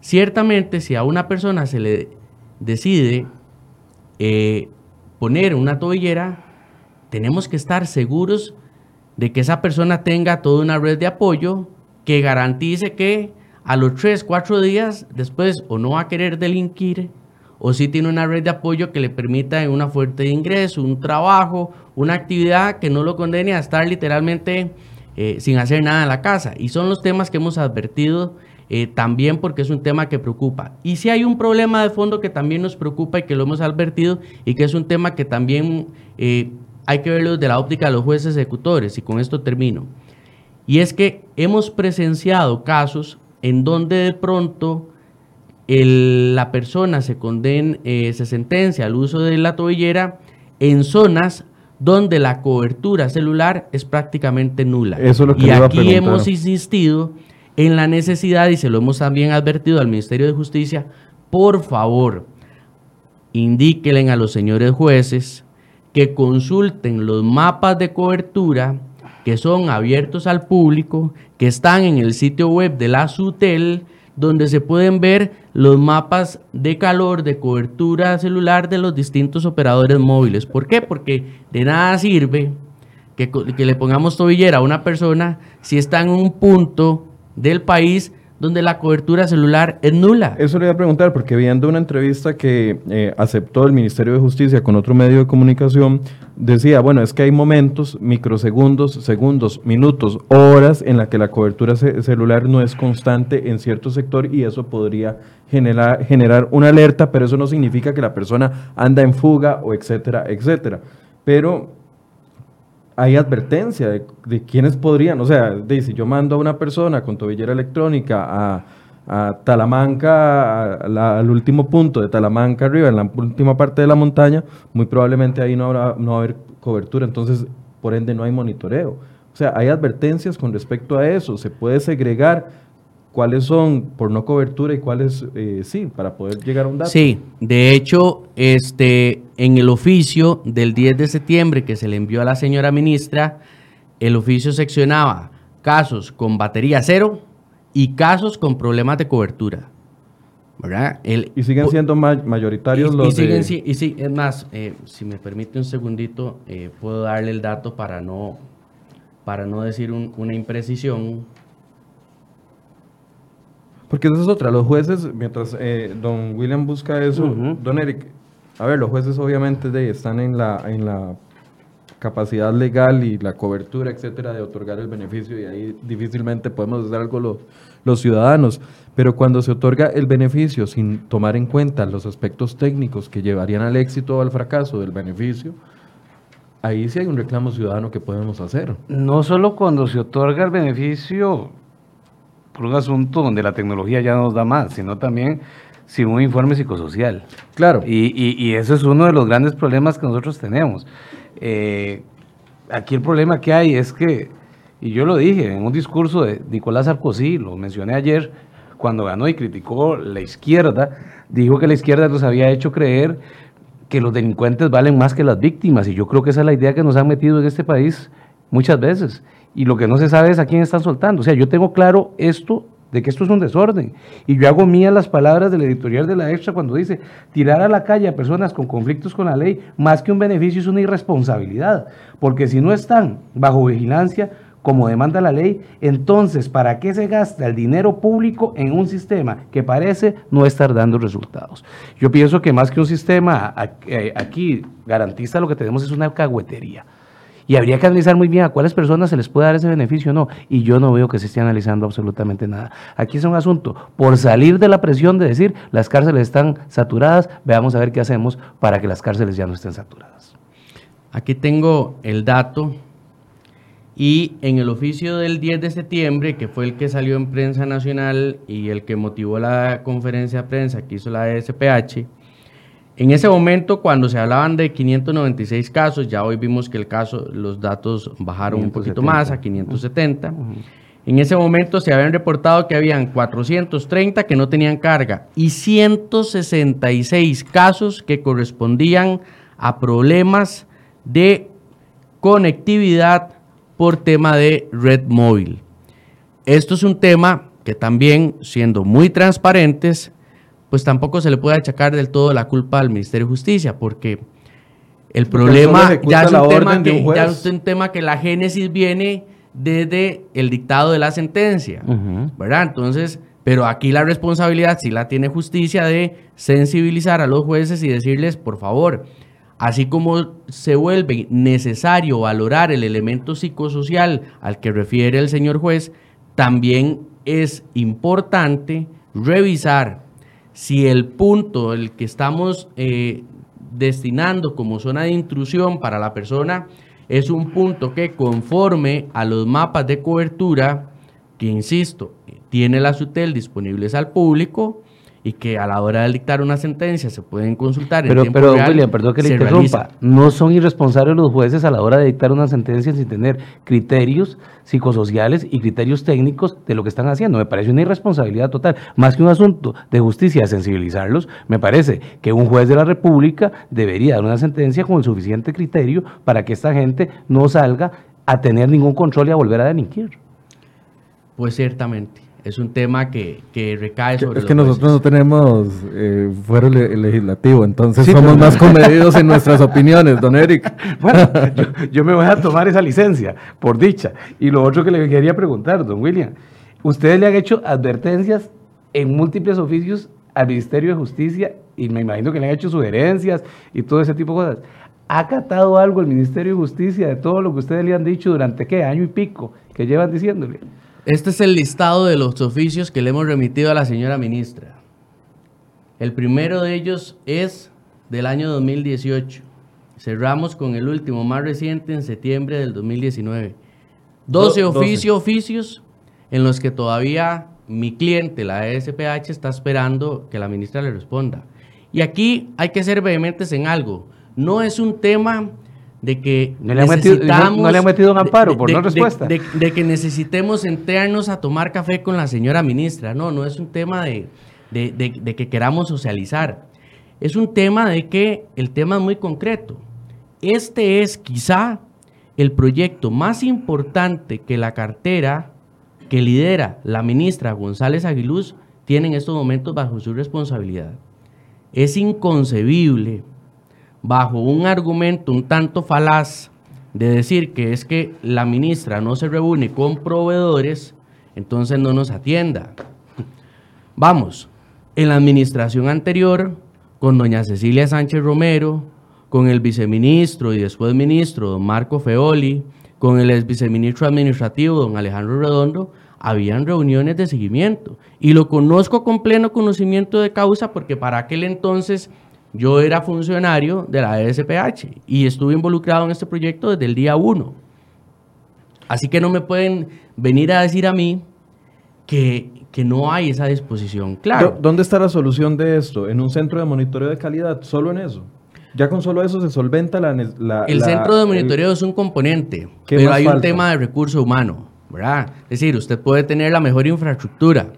Ciertamente, si a una persona se le decide eh, poner una tobillera, tenemos que estar seguros de que esa persona tenga toda una red de apoyo que garantice que a los 3, 4 días después o no va a querer delinquir o si tiene una red de apoyo que le permita una fuerte de ingreso, un trabajo, una actividad que no lo condene a estar literalmente eh, sin hacer nada en la casa. Y son los temas que hemos advertido eh, también porque es un tema que preocupa. Y si hay un problema de fondo que también nos preocupa y que lo hemos advertido y que es un tema que también eh, hay que verlo desde la óptica de los jueces ejecutores, y con esto termino. Y es que hemos presenciado casos en donde de pronto la persona se condena, eh, se sentencia al uso de la tobillera en zonas donde la cobertura celular es prácticamente nula. Eso lo que y aquí hemos insistido en la necesidad, y se lo hemos también advertido al Ministerio de Justicia, por favor, indíquenle a los señores jueces que consulten los mapas de cobertura que son abiertos al público, que están en el sitio web de la SUTEL, donde se pueden ver los mapas de calor, de cobertura celular de los distintos operadores móviles. ¿Por qué? Porque de nada sirve que, que le pongamos tobillera a una persona si está en un punto del país donde la cobertura celular es nula. Eso le iba a preguntar, porque viendo una entrevista que eh, aceptó el Ministerio de Justicia con otro medio de comunicación, decía, bueno, es que hay momentos, microsegundos, segundos, minutos, horas en la que la cobertura celular no es constante en cierto sector y eso podría generar, generar una alerta, pero eso no significa que la persona anda en fuga o etcétera, etcétera. Pero hay advertencia de, de quiénes podrían, o sea, de, si yo mando a una persona con tobillera electrónica a, Talamanca, al último punto de Talamanca arriba, en la última parte de la montaña, muy probablemente ahí no, habrá, no va a haber cobertura, entonces por ende no hay monitoreo. O sea, hay advertencias con respecto a eso, se puede segregar cuáles son por no cobertura y cuáles eh, sí, para poder llegar a un dato. Sí, de hecho, este, en el oficio del 10 de septiembre que se le envió a la señora ministra, el oficio seccionaba casos con batería cero y casos con problemas de cobertura. ¿verdad? y siguen siendo mayoritarios los y y sí, es más, eh, si me permite un segundito, eh, puedo darle el dato para no, para no decir una imprecisión. Porque esa es otra, los jueces, mientras eh, don William busca eso, don Eric, a ver, los jueces obviamente de, están en la, en la capacidad legal y la cobertura, etcétera, de otorgar el beneficio y ahí difícilmente podemos hacer algo los, los ciudadanos. Pero cuando se otorga el beneficio sin tomar en cuenta los aspectos técnicos que llevarían al éxito o al fracaso del beneficio, ahí sí hay un reclamo ciudadano que podemos hacer. No solo cuando se otorga el beneficio por un asunto donde la tecnología ya nos da más, sino también sin un informe psicosocial. Claro. Y, y, ese es uno de los grandes problemas que nosotros tenemos. Eh, aquí el problema que hay es que, y yo lo dije en un discurso de Nicolás Sarkozy, lo mencioné ayer, cuando ganó y criticó la izquierda, dijo que la izquierda nos había hecho creer que los delincuentes valen más que las víctimas, y yo creo que esa es la idea que nos han metido en este país muchas veces y lo que no se sabe es a quién están soltando. O sea, yo tengo claro esto de que esto es un desorden. Y yo hago mía las palabras del editorial de la Extra cuando dice, tirar a la calle a personas con conflictos con la ley, más que un beneficio, es una irresponsabilidad. Porque si no están bajo vigilancia, como demanda la ley, entonces, ¿para qué se gasta el dinero público en un sistema que parece no estar dando resultados? Yo pienso que más que un sistema eh, aquí garantista, lo que tenemos es una cagüetería. Y habría que analizar muy bien a cuáles personas se les puede dar ese beneficio o no. Y yo no veo que se esté analizando absolutamente nada. Aquí es un asunto por salir de la presión de decir las cárceles están saturadas, veamos a ver qué hacemos para que las cárceles ya no estén saturadas. Aquí tengo el dato y en el oficio del 10 de septiembre, que fue el que salió en prensa nacional y el que motivó la conferencia de prensa que hizo la SPH, en ese momento, cuando se hablaban de 596 casos, ya hoy vimos que el caso, los datos bajaron un poquito más a 570. En ese momento se habían reportado que habían 430 que no tenían carga y 166 casos que correspondían a problemas de conectividad por tema de red móvil. Esto es un tema que también, siendo muy transparentes, pues tampoco se le puede achacar del todo la culpa al Ministerio de Justicia, porque el problema ya es, un tema que, ya es un tema que la génesis viene desde el dictado de la sentencia, ¿verdad? Entonces, pero aquí la responsabilidad sí la tiene justicia de sensibilizar a los jueces y decirles, por favor, así como se vuelve necesario valorar el elemento psicosocial al que refiere el señor juez, también es importante revisar si el punto, el que estamos eh, destinando como zona de intrusión para la persona, es un punto que conforme a los mapas de cobertura, que insisto, tiene la SUTEL disponibles al público, y que a la hora de dictar una sentencia se pueden consultar pero, en tiempo pero, William, perdón que le interrumpa, no son irresponsables los jueces a la hora de dictar una sentencia sin tener criterios psicosociales y criterios técnicos de lo que están haciendo. Me parece una irresponsabilidad total. Más que un asunto de justicia, sensibilizarlos, me parece que un juez de la República debería dar una sentencia con el suficiente criterio para que esta gente no salga a tener ningún control y a volver a delinquir. Pues ciertamente es un tema que, recae sobre Es que nosotros no tenemos eh, fuero legislativo, entonces somos más comedidos en nuestras opiniones, don Eric. Bueno, yo, me voy a tomar esa licencia, por dicha. Y lo otro que le quería preguntar, don William, ustedes le han hecho advertencias en múltiples oficios al Ministerio de Justicia y me imagino que le han hecho sugerencias y todo ese tipo de cosas. ¿Ha acatado algo el Ministerio de Justicia de todo lo que ustedes le han dicho durante qué año y pico que llevan diciéndole? Este es el listado de los oficios que le hemos remitido a la señora ministra. El primero de ellos es del año 2018. Cerramos con el último, más reciente, en septiembre del 2019. 12 oficios, oficios en los que todavía mi cliente, la SPH, está esperando que la ministra le responda. Y aquí hay que ser vehementes en algo. No es un tema de que no le, necesitamos, no, le han metido un amparo por no respuesta. De, que necesitemos enterarnos a tomar café con la señora ministra. No, no es un tema de, que queramos socializar. Es un tema de que el tema es muy concreto. Este es quizá el proyecto más importante que la cartera que lidera la ministra González Aguiluz tiene en estos momentos bajo su responsabilidad. Es inconcebible bajo un argumento un tanto falaz de decir que es que la ministra no se reúne con proveedores, entonces no nos atienda. Vamos, en la administración anterior, con doña Cecilia Sánchez Romero, con el viceministro y después ministro, don Marco Feoli, con el ex viceministro administrativo, don Alejandro Redondo, habían reuniones de seguimiento. Y lo conozco con pleno conocimiento de causa porque para aquel entonces yo era funcionario de la SPH y estuve involucrado en este proyecto desde el día uno. Así que no me pueden venir a decir a mí que, no hay esa disposición. Claro. ¿Dónde está la solución de esto? ¿En un centro de monitoreo de calidad? ¿Solo en eso? Ya con solo eso se solventa la... la el centro de monitoreo es un componente, pero hay un tema de recurso humano, ¿verdad? Es decir, usted puede tener la mejor infraestructura.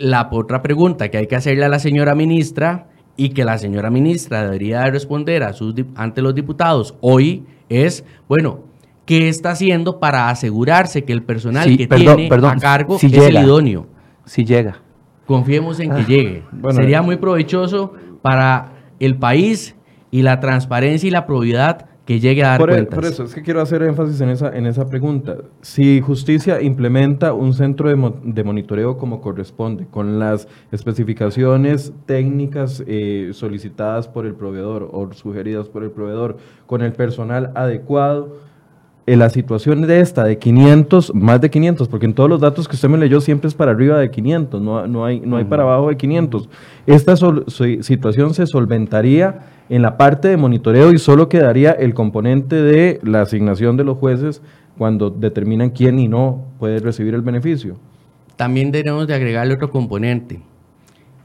La otra pregunta que hay que hacerle a la señora ministra y que la señora ministra debería responder a sus, ante los diputados hoy es, bueno, ¿qué está haciendo para asegurarse que el personal que tiene a cargo es el idóneo? Si llega. Confiemos en que ah, llegue. Sería muy provechoso para el país y la transparencia y la probidad que llegue a dar por, e- cuentas. por eso es que quiero hacer énfasis en esa, en esa pregunta. Si justicia implementa un centro de, mo- de monitoreo como corresponde, con las especificaciones técnicas eh, solicitadas por el proveedor o sugeridas por el proveedor, con el personal adecuado, en la situación de esta, de 500, más de 500, porque en todos los datos que usted me leyó siempre es para arriba de 500, no, no hay, no hay para abajo de 500. Esta sol- situación se solventaría en la parte de monitoreo y solo quedaría el componente de la asignación de los jueces cuando determinan quién y no puede recibir el beneficio. También debemos de agregarle otro componente,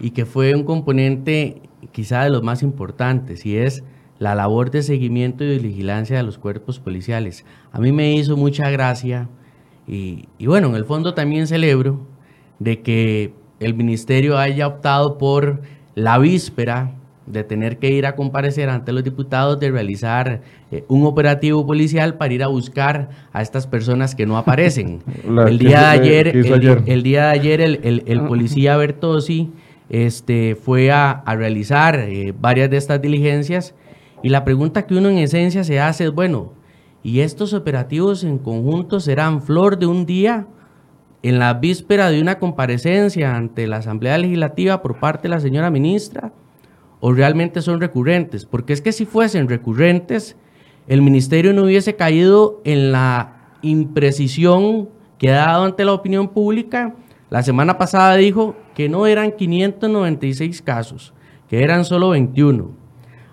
y que fue un componente quizá de los más importantes, y es la labor de seguimiento y de vigilancia de los cuerpos policiales. A mí me hizo mucha gracia, y, y bueno, en el fondo también celebro de que el ministerio haya optado por la víspera de tener que ir a comparecer ante los diputados, de realizar eh, un operativo policial para ir a buscar a estas personas que no aparecen. El día de ayer, el, ayer. el día de ayer el, el- el policía Bertossi este, fue a, a realizar eh, varias de estas diligencias y la pregunta que uno en esencia se hace es, bueno, ¿y estos operativos en conjunto serán flor de un día en la víspera de una comparecencia ante la Asamblea Legislativa por parte de la señora ministra? ¿O realmente son recurrentes? Porque es que si fuesen recurrentes, el ministerio no hubiese caído en la imprecisión que ha dado ante la opinión pública. La semana pasada dijo que no eran 596 casos, que eran solo 21.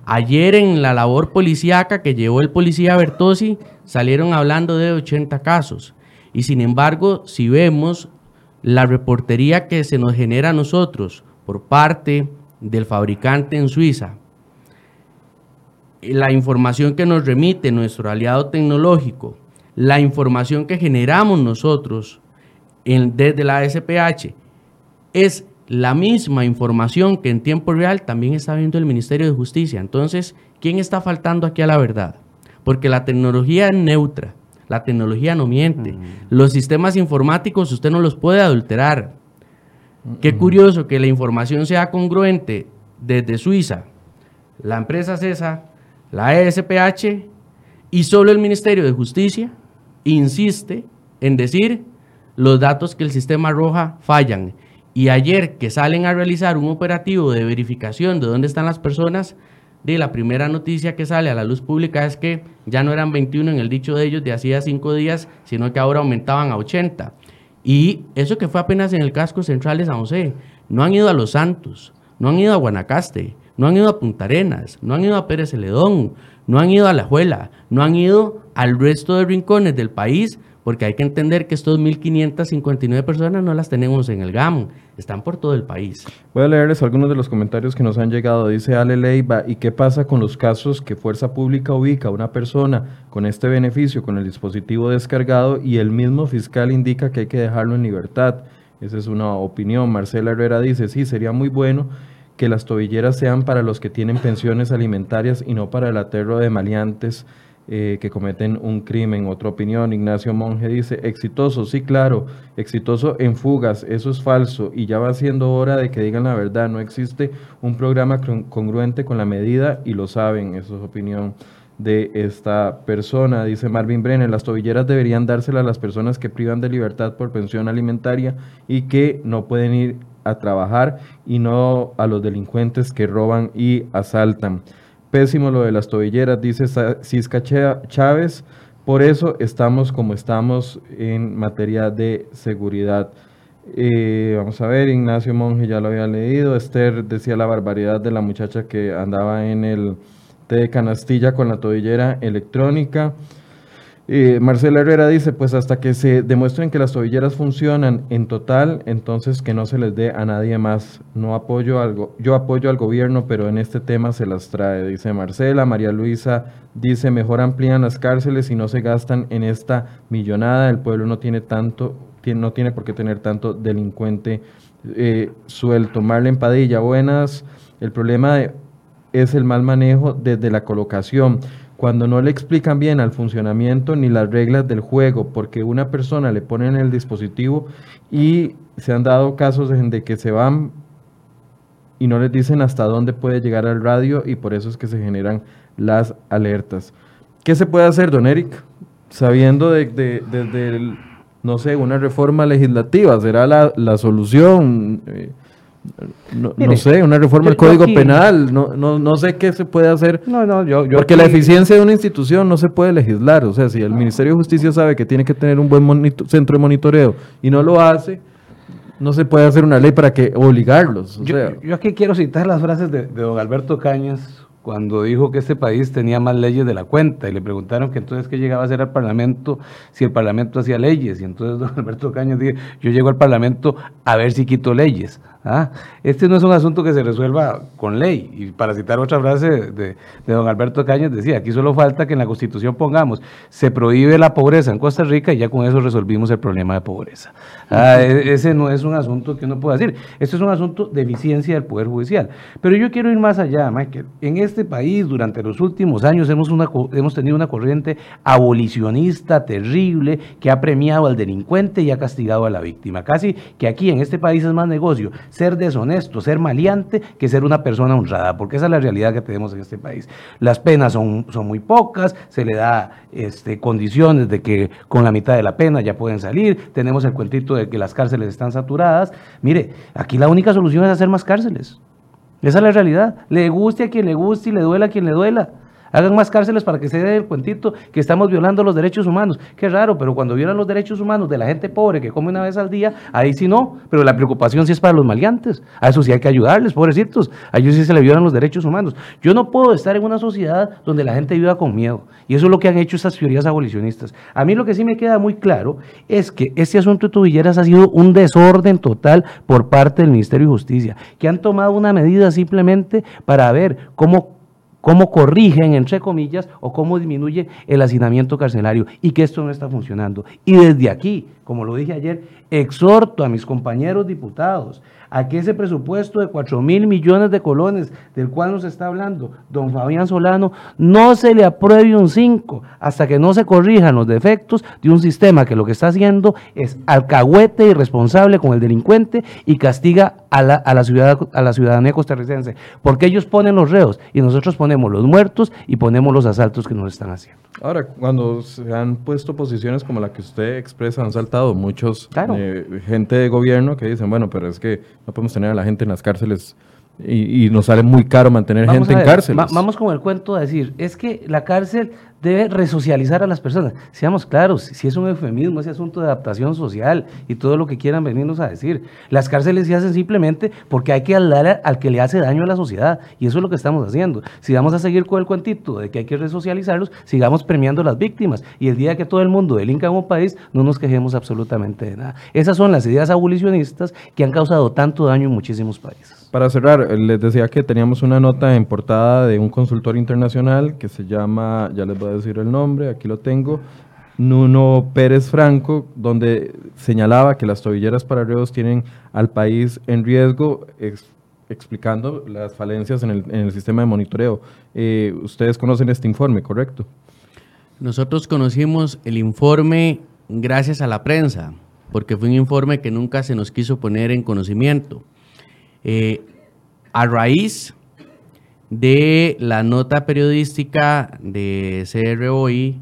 Ayer en la labor policíaca que llevó el policía Bertossi salieron hablando de 80 casos. Y sin embargo, si vemos la reportería que se nos genera a nosotros por parte del fabricante en Suiza, la información que nos remite nuestro aliado tecnológico, la información que generamos nosotros en- desde la SPH, es la misma información que en tiempo real también está viendo el Ministerio de Justicia. Entonces, ¿quién está faltando aquí a la verdad? Porque la tecnología es neutra, la tecnología no miente. Los sistemas informáticos usted no los puede adulterar. Qué curioso que la información sea congruente desde Suiza, la empresa CESA, la ESPH y solo el Ministerio de Justicia insiste en decir los datos que el sistema arroja fallan. Y ayer que salen a realizar un operativo de verificación de dónde están las personas, de la primera noticia que sale a la luz pública es que ya no eran 21 en el dicho de ellos de hacía cinco días, sino que ahora aumentaban a 80. Y eso que fue apenas en el casco central de San José. No han ido a Los Santos, no han ido a Guanacaste, no han ido a Punta Arenas, no han ido a Pérez Celedón, no han ido a La Juela, no han ido al resto de rincones del país, porque hay que entender que estos 1.559 personas no las tenemos en el GAM, están por todo el país. Voy a leerles algunos de los comentarios que nos han llegado. Dice Ale Leiva, ¿y qué pasa con los casos que Fuerza Pública ubica a una persona con este beneficio, con el dispositivo descargado y el mismo fiscal indica que hay que dejarlo en libertad? Esa es una opinión. Marcela Herrera dice, sí, sería muy bueno que las tobilleras sean para los que tienen pensiones alimentarias y no para el aterro de maleantes eh, que cometen un crimen. Otra opinión, Ignacio Monge dice, exitoso, sí, claro, exitoso en fugas, eso es falso y ya va siendo hora de que digan la verdad, no existe un programa con- congruente con la medida y lo saben, eso es opinión de esta persona. Dice Marvin Brenner, las tobilleras deberían dárselas a las personas que privan de libertad por pensión alimentaria y que no pueden ir a trabajar y no a los delincuentes que roban y asaltan. Pésimo lo de las tobilleras, dice Cisca Chávez. Por eso estamos como estamos en materia de seguridad. Eh, vamos a ver, Ignacio Monge ya lo había leído. Esther decía la barbaridad de la muchacha que andaba en el té de canastilla con la tobillera electrónica. Eh, Marcela Herrera dice, pues hasta que se demuestren que las tobilleras funcionan en total, entonces que no se les dé a nadie más. No apoyo algo, yo apoyo al gobierno, pero en este tema se las trae, dice Marcela. María Luisa dice, mejor amplían las cárceles y no se gastan en esta millonada. El pueblo no tiene tanto, no tiene por qué tener tanto delincuente eh, suelto. Marlene Padilla, buenas. El problema es el mal manejo desde la colocación cuando no le explican bien al funcionamiento ni las reglas del juego, porque una persona le pone en el dispositivo y se han dado casos de que se van y no les dicen hasta dónde puede llegar al radio y por eso es que se generan las alertas. ¿Qué se puede hacer, don Eric? Sabiendo de, desde, no sé, una reforma legislativa, ¿será la, la solución? Eh, no, sé, una reforma del Código Penal, no, no, no sé qué se puede hacer. No, no, yo, porque la eficiencia de una institución no se puede legislar. O sea, si el Ministerio de Justicia sabe que tiene que tener un buen centro de monitoreo y no lo hace, no se puede hacer una ley para que obligarlos. yo, aquí quiero citar las frases de, de don Alberto Cañas cuando dijo que este país tenía más leyes de la cuenta y le preguntaron que entonces qué llegaba a hacer al Parlamento si el Parlamento hacía leyes. Y entonces don Alberto Cañas dijo, yo llego al Parlamento a ver si quito leyes. ¿Ah? Este no es un asunto que se resuelva con ley. Y para citar otra frase de, don Alberto Cañas, decía, aquí solo falta que en la Constitución pongamos, se prohíbe la pobreza en Costa Rica y ya con eso resolvimos el problema de pobreza. Ah, e, ese no es un asunto que uno pueda decir. Esto es un asunto de eficiencia del Poder Judicial. Pero yo quiero ir más allá, Michael. En este país, durante los últimos años, hemos, una, hemos tenido una corriente abolicionista terrible que ha premiado al delincuente y ha castigado a la víctima. Casi que aquí en este país es más negocio ser deshonesto, ser maleante, que ser una persona honrada, porque esa es la realidad que tenemos en este país. Las penas son, son muy pocas, se le da este, condiciones de que con la mitad de la pena ya pueden salir, tenemos el cuentito de que las cárceles están saturadas. Mire, aquí la única solución es hacer más cárceles. Esa es la realidad. Le guste a quien le guste y le duela a quien le duela. Hagan más cárceles para que se dé el cuentito que estamos violando los derechos humanos. Qué raro, pero cuando violan los derechos humanos de la gente pobre que come una vez al día, ahí sí no. Pero la preocupación sí es para los maleantes. A eso sí hay que ayudarles, pobrecitos. A ellos sí se le violan los derechos humanos. Yo no puedo estar en una sociedad donde la gente viva con miedo. Y eso es lo que han hecho estas teorías abolicionistas. A mí lo que sí me queda muy claro es que este asunto de tubilleras ha sido un desorden total por parte del Ministerio de Justicia, que han tomado una medida simplemente para ver cómo cómo corrigen, entre comillas, o cómo disminuye el hacinamiento carcelario y que esto no está funcionando. Y desde aquí, como lo dije ayer, exhorto a mis compañeros diputados a que ese presupuesto de 4 mil millones de colones del cual nos está hablando don Fabián Solano no se le apruebe un 5 hasta que no se corrijan los defectos de un sistema que lo que está haciendo es alcahuete irresponsable con el delincuente y castiga a la, a la, ciudad, a la ciudadanía costarricense, porque ellos ponen los reos y nosotros ponemos los muertos y ponemos los asaltos que nos están haciendo. Ahora, cuando se han puesto posiciones como la que usted expresa, han saltado muchos eh, gente de gobierno que dicen, bueno, pero es que no podemos tener a la gente en las cárceles y, nos sale muy caro mantener gente en cárceles. vamos con el cuento de decir, es que la cárcel debe resocializar a las personas. Seamos claros, si es un eufemismo, ese asunto de adaptación social y todo lo que quieran venirnos a decir. Las cárceles se hacen simplemente porque hay que hablar al que le hace daño a la sociedad y eso es lo que estamos haciendo. Si vamos a seguir con el cuentito de que hay que resocializarlos, sigamos premiando a las víctimas y el día que todo el mundo delinca en un país, no nos quejemos absolutamente de nada. Esas son las ideas abolicionistas que han causado tanto daño en muchísimos países. Para cerrar, les decía que teníamos una nota en portada de un consultor internacional que se llama, ya les voy a decir el nombre, aquí lo tengo, Nuno Pérez Franco, donde señalaba que las tobilleras para reos tienen al país en riesgo, explicando las falencias en el, sistema de monitoreo. Eh, ustedes conocen este informe, ¿correcto? Nosotros conocimos el informe gracias a la prensa, porque fue un informe que nunca se nos quiso poner en conocimiento. Eh, a raíz de la nota periodística de CROI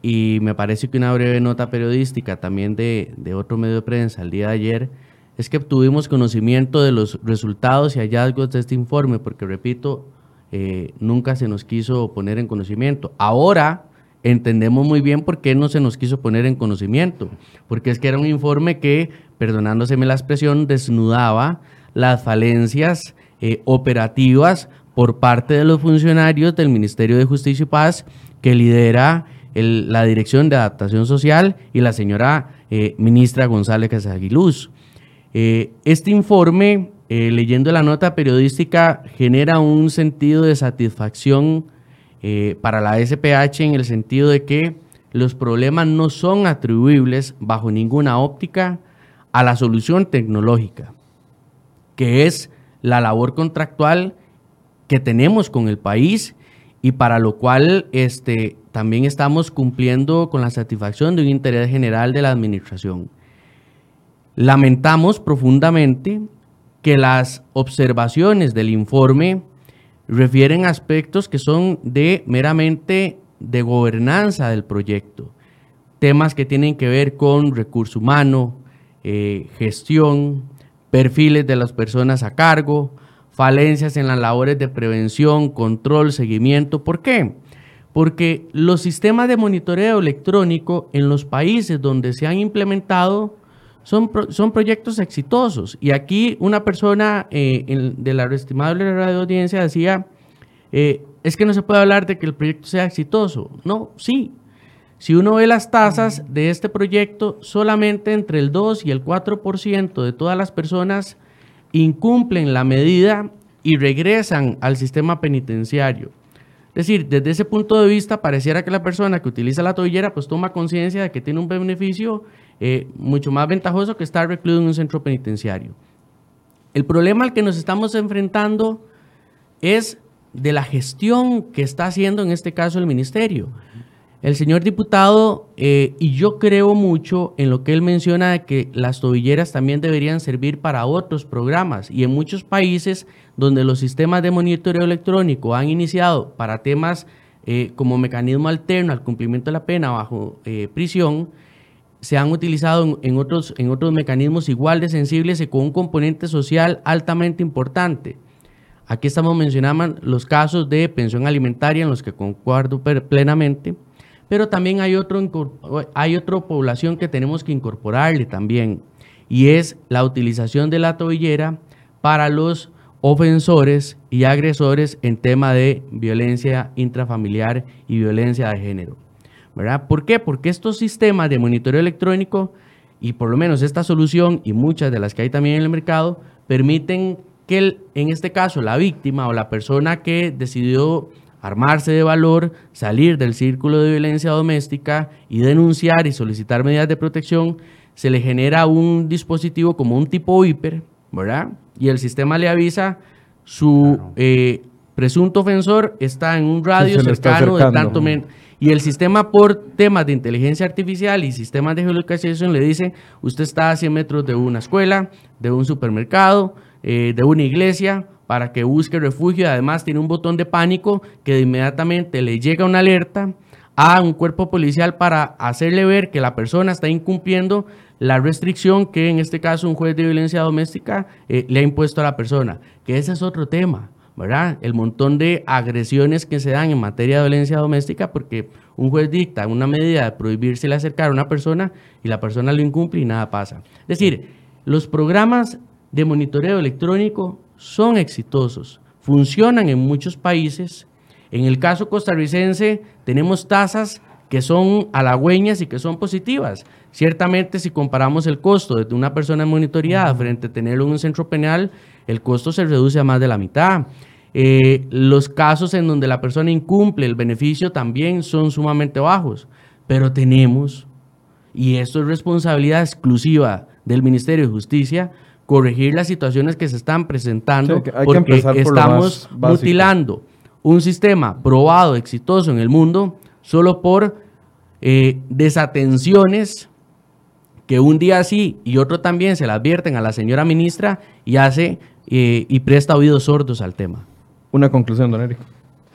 y me parece que una breve nota periodística también de, otro medio de prensa el día de ayer, es que obtuvimos conocimiento de los resultados y hallazgos de este informe, porque repito, eh, nunca se nos quiso poner en conocimiento. Ahora entendemos muy bien por qué no se nos quiso poner en conocimiento, porque es que era un informe que, perdonándoseme la expresión, desnudaba las falencias eh, operativas por parte de los funcionarios del Ministerio de Justicia y Paz que lidera la Dirección de Adaptación Social y la señora eh, ministra González Casaguiluz. Eh, este informe, leyendo la nota periodística, genera un sentido de satisfacción para la SPH en el sentido de que los problemas no son atribuibles bajo ninguna óptica a la solución tecnológica, que es la labor contractual que tenemos con el país y para lo cual este, también estamos cumpliendo con la satisfacción de un interés general de la administración. Lamentamos profundamente que las observaciones del informe refieren aspectos que son de meramente de gobernanza del proyecto, temas que tienen que ver con recurso humano, eh, gestión, perfiles de las personas a cargo, falencias en las labores de prevención, control, seguimiento. ¿Por qué? Porque los sistemas de monitoreo electrónico en los países donde se han implementado son, son proyectos exitosos. Y aquí una persona eh, de la estimable radio audiencia decía, eh, es que no se puede hablar de que el proyecto sea exitoso. No, sí. Si uno ve las tasas de este proyecto, solamente entre el 2 y el 4% de todas las personas incumplen la medida y regresan al sistema penitenciario. Es decir, desde ese punto de vista, pareciera que la persona que utiliza la tobillera pues toma conciencia de que tiene un beneficio eh, mucho más ventajoso que estar recluido en un centro penitenciario. El problema al que nos estamos enfrentando es de la gestión que está haciendo en este caso el ministerio. El señor diputado, eh, y yo creo mucho en lo que él menciona de que las tobilleras también deberían servir para otros programas y en muchos países donde los sistemas de monitoreo electrónico han iniciado para temas eh, como mecanismo alterno al cumplimiento de la pena bajo eh, prisión, se han utilizado en, otros, en otros mecanismos igual de sensibles y con un componente social altamente importante. Aquí estamos mencionando los casos de pensión alimentaria en los que concuerdo plenamente pero también hay, otro, hay otra población que tenemos que incorporarle también, y es la utilización de la tobillera para los ofensores y agresores en tema de violencia intrafamiliar y violencia de género. ¿verdad? ¿Por qué? Porque estos sistemas de monitoreo electrónico, y por lo menos esta solución y muchas de las que hay también en el mercado, permiten que en este caso la víctima o la persona que decidió armarse de valor, salir del círculo de violencia doméstica y denunciar y solicitar medidas de protección, se le genera un dispositivo como un tipo hiper, ¿verdad? Y el sistema le avisa su eh, presunto ofensor está en un radio cercano de tanto y el sistema por temas de inteligencia artificial y sistemas de geolocalización le dice, usted está a 100 metros de una escuela, de un supermercado, eh, de una iglesia, para que busque refugio. Además, tiene un botón de pánico que inmediatamente le llega una alerta a un cuerpo policial para hacerle ver que la persona está incumpliendo la restricción que en este caso un juez de violencia doméstica eh, le ha impuesto a la persona. Que ese es otro tema, ¿verdad? El montón de agresiones que se dan en materia de violencia doméstica porque un juez dicta una medida de prohibirse acercar a una persona y la persona lo incumple y nada pasa. Es decir, los programas de monitoreo electrónico son exitosos, funcionan en muchos países. En el caso costarricense tenemos tasas que son halagüeñas y que son positivas. Ciertamente, si comparamos el costo de una persona monitoreada frente a tenerlo en un centro penal, el costo se reduce a más de la mitad. Eh, los casos en donde la persona incumple el beneficio también son sumamente bajos, pero tenemos, y esto es responsabilidad exclusiva del Ministerio de Justicia, corregir las situaciones que se están presentando porque estamos mutilando un sistema probado, exitoso en el mundo, solo por eh, desatenciones que un día sí y otro también se le advierten a la señora ministra y hace eh, y presta oídos sordos al tema. Una conclusión, don Eric.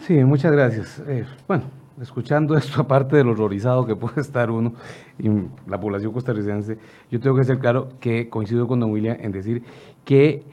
Sí, muchas gracias. Eh, bueno, escuchando esto, aparte del horrorizado que puede estar uno y la población costarricense, yo tengo que ser claro que coincido con don William en decir que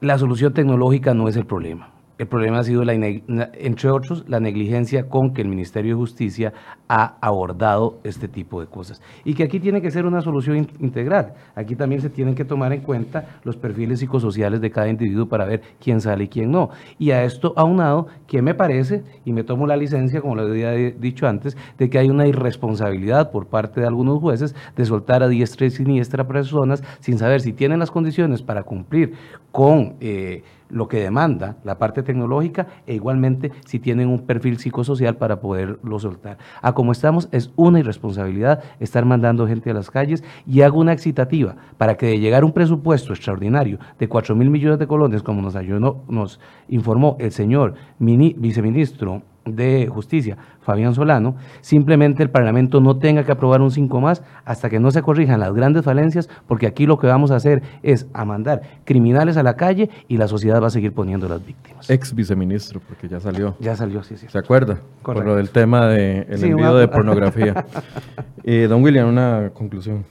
la solución tecnológica no es el problema. El problema ha sido, la, entre otros, la negligencia con que el Ministerio de Justicia ha abordado este tipo de cosas. Y que aquí tiene que ser una solución integral. Aquí también se tienen que tomar en cuenta los perfiles psicosociales de cada individuo para ver quién sale y quién no. Y a esto aunado, que me parece, y me tomo la licencia, como lo había dicho antes, de que hay una irresponsabilidad por parte de algunos jueces de soltar a diestra y siniestra personas sin saber si tienen las condiciones para cumplir con... Eh, lo que demanda la parte tecnológica e igualmente si tienen un perfil psicosocial para poderlo soltar. A como estamos es una irresponsabilidad estar mandando gente a las calles y hago una excitativa para que de llegar un presupuesto extraordinario de 4 mil millones de colones, como nos, ayudó, nos informó el señor viceministro de Justicia, Fabián Solano, simplemente el Parlamento no tenga que aprobar un 5 más hasta que no se corrijan las grandes falencias, porque aquí lo que vamos a hacer es a mandar criminales a la calle y la sociedad va a seguir poniendo las víctimas. Ex viceministro, porque ya salió. Ya salió, sí, sí. ¿Se acuerda? Por lo del tema del de envío de pornografía. eh, don William, una conclusión.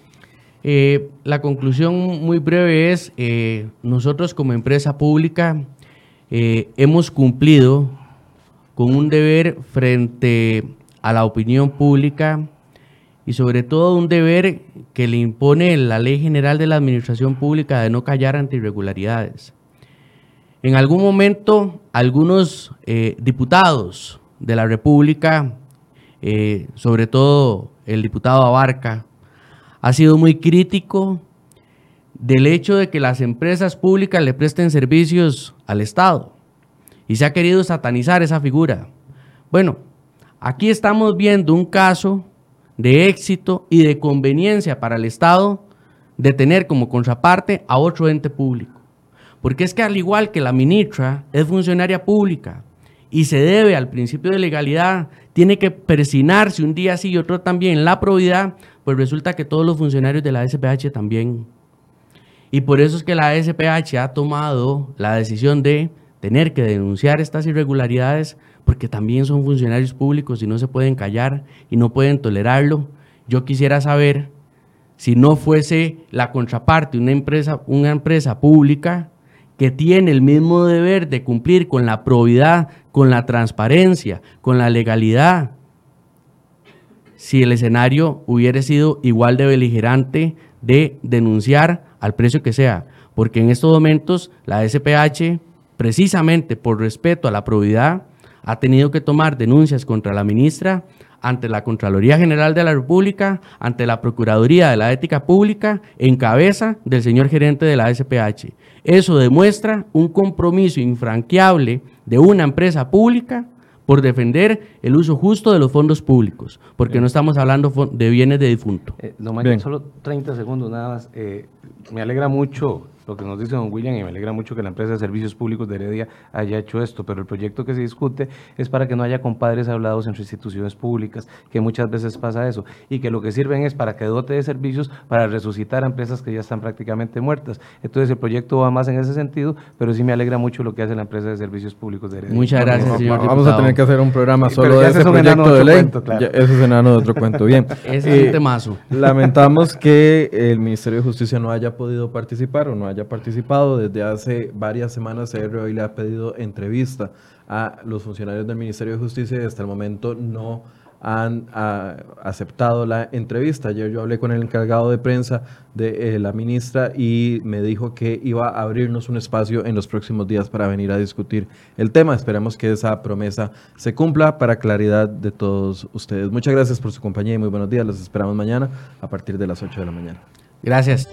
Eh, la conclusión muy breve es, eh, nosotros como empresa pública eh, hemos cumplido con un deber frente a la opinión pública y sobre todo un deber que le impone la Ley General de la Administración Pública de no callar ante irregularidades. En algún momento, algunos eh, diputados de la República, eh, sobre todo el diputado Abarca, ha sido muy crítico del hecho de que las empresas públicas le presten servicios al Estado y se ha querido satanizar esa figura. Bueno, aquí estamos viendo un caso de éxito y de conveniencia para el Estado de tener como contraparte a otro ente público. Porque es que al igual que la ministra es funcionaria pública y se debe al principio de legalidad, tiene que persinarse un día sí y otro también la probidad, pues resulta que todos los funcionarios de la SPH también. Y por eso es que la SPH ha tomado la decisión de tener que denunciar estas irregularidades porque también son funcionarios públicos y no se pueden callar y no pueden tolerarlo. Yo quisiera saber si no fuese la contraparte una empresa, una empresa pública que tiene el mismo deber de cumplir con la probidad, con la transparencia, con la legalidad, si el escenario hubiera sido igual de beligerante de denunciar al precio que sea, porque en estos momentos la SPH precisamente por respeto a la probidad, ha tenido que tomar denuncias contra la ministra ante la Contraloría General de la República, ante la Procuraduría de la Ética Pública, en cabeza del señor gerente de la SPH. Eso demuestra un compromiso infranqueable de una empresa pública por defender el uso justo de los fondos públicos, porque no estamos hablando de bienes de difunto. Eh, no, solo 30 segundos nada más. Eh, me alegra mucho lo que nos dice don William y me alegra mucho que la empresa de servicios públicos de Heredia haya hecho esto, pero el proyecto que se discute es para que no haya compadres hablados entre instituciones públicas, que muchas veces pasa eso, y que lo que sirven es para que dote de servicios para resucitar a empresas que ya están prácticamente muertas. Entonces el proyecto va más en ese sentido, pero sí me alegra mucho lo que hace la empresa de servicios públicos de Heredia. Muchas gracias, señor Vamos a tener que hacer un programa solo de ese proyecto de ley. eso es enano de otro cuento. Bien. Ese es un eh, temazo. Lamentamos que el Ministerio de Justicia no haya podido participar o no haya participado desde hace varias semanas CR le ha pedido entrevista a los funcionarios del Ministerio de Justicia y hasta el momento no han aceptado la entrevista. Ayer yo hablé con el encargado de prensa de eh, la ministra y me dijo que iba a abrirnos un espacio en los próximos días para venir a discutir el tema. Esperemos que esa promesa se cumpla para claridad de todos ustedes. Muchas gracias por su compañía y muy buenos días. Los esperamos mañana a partir de las 8 de la mañana. Gracias.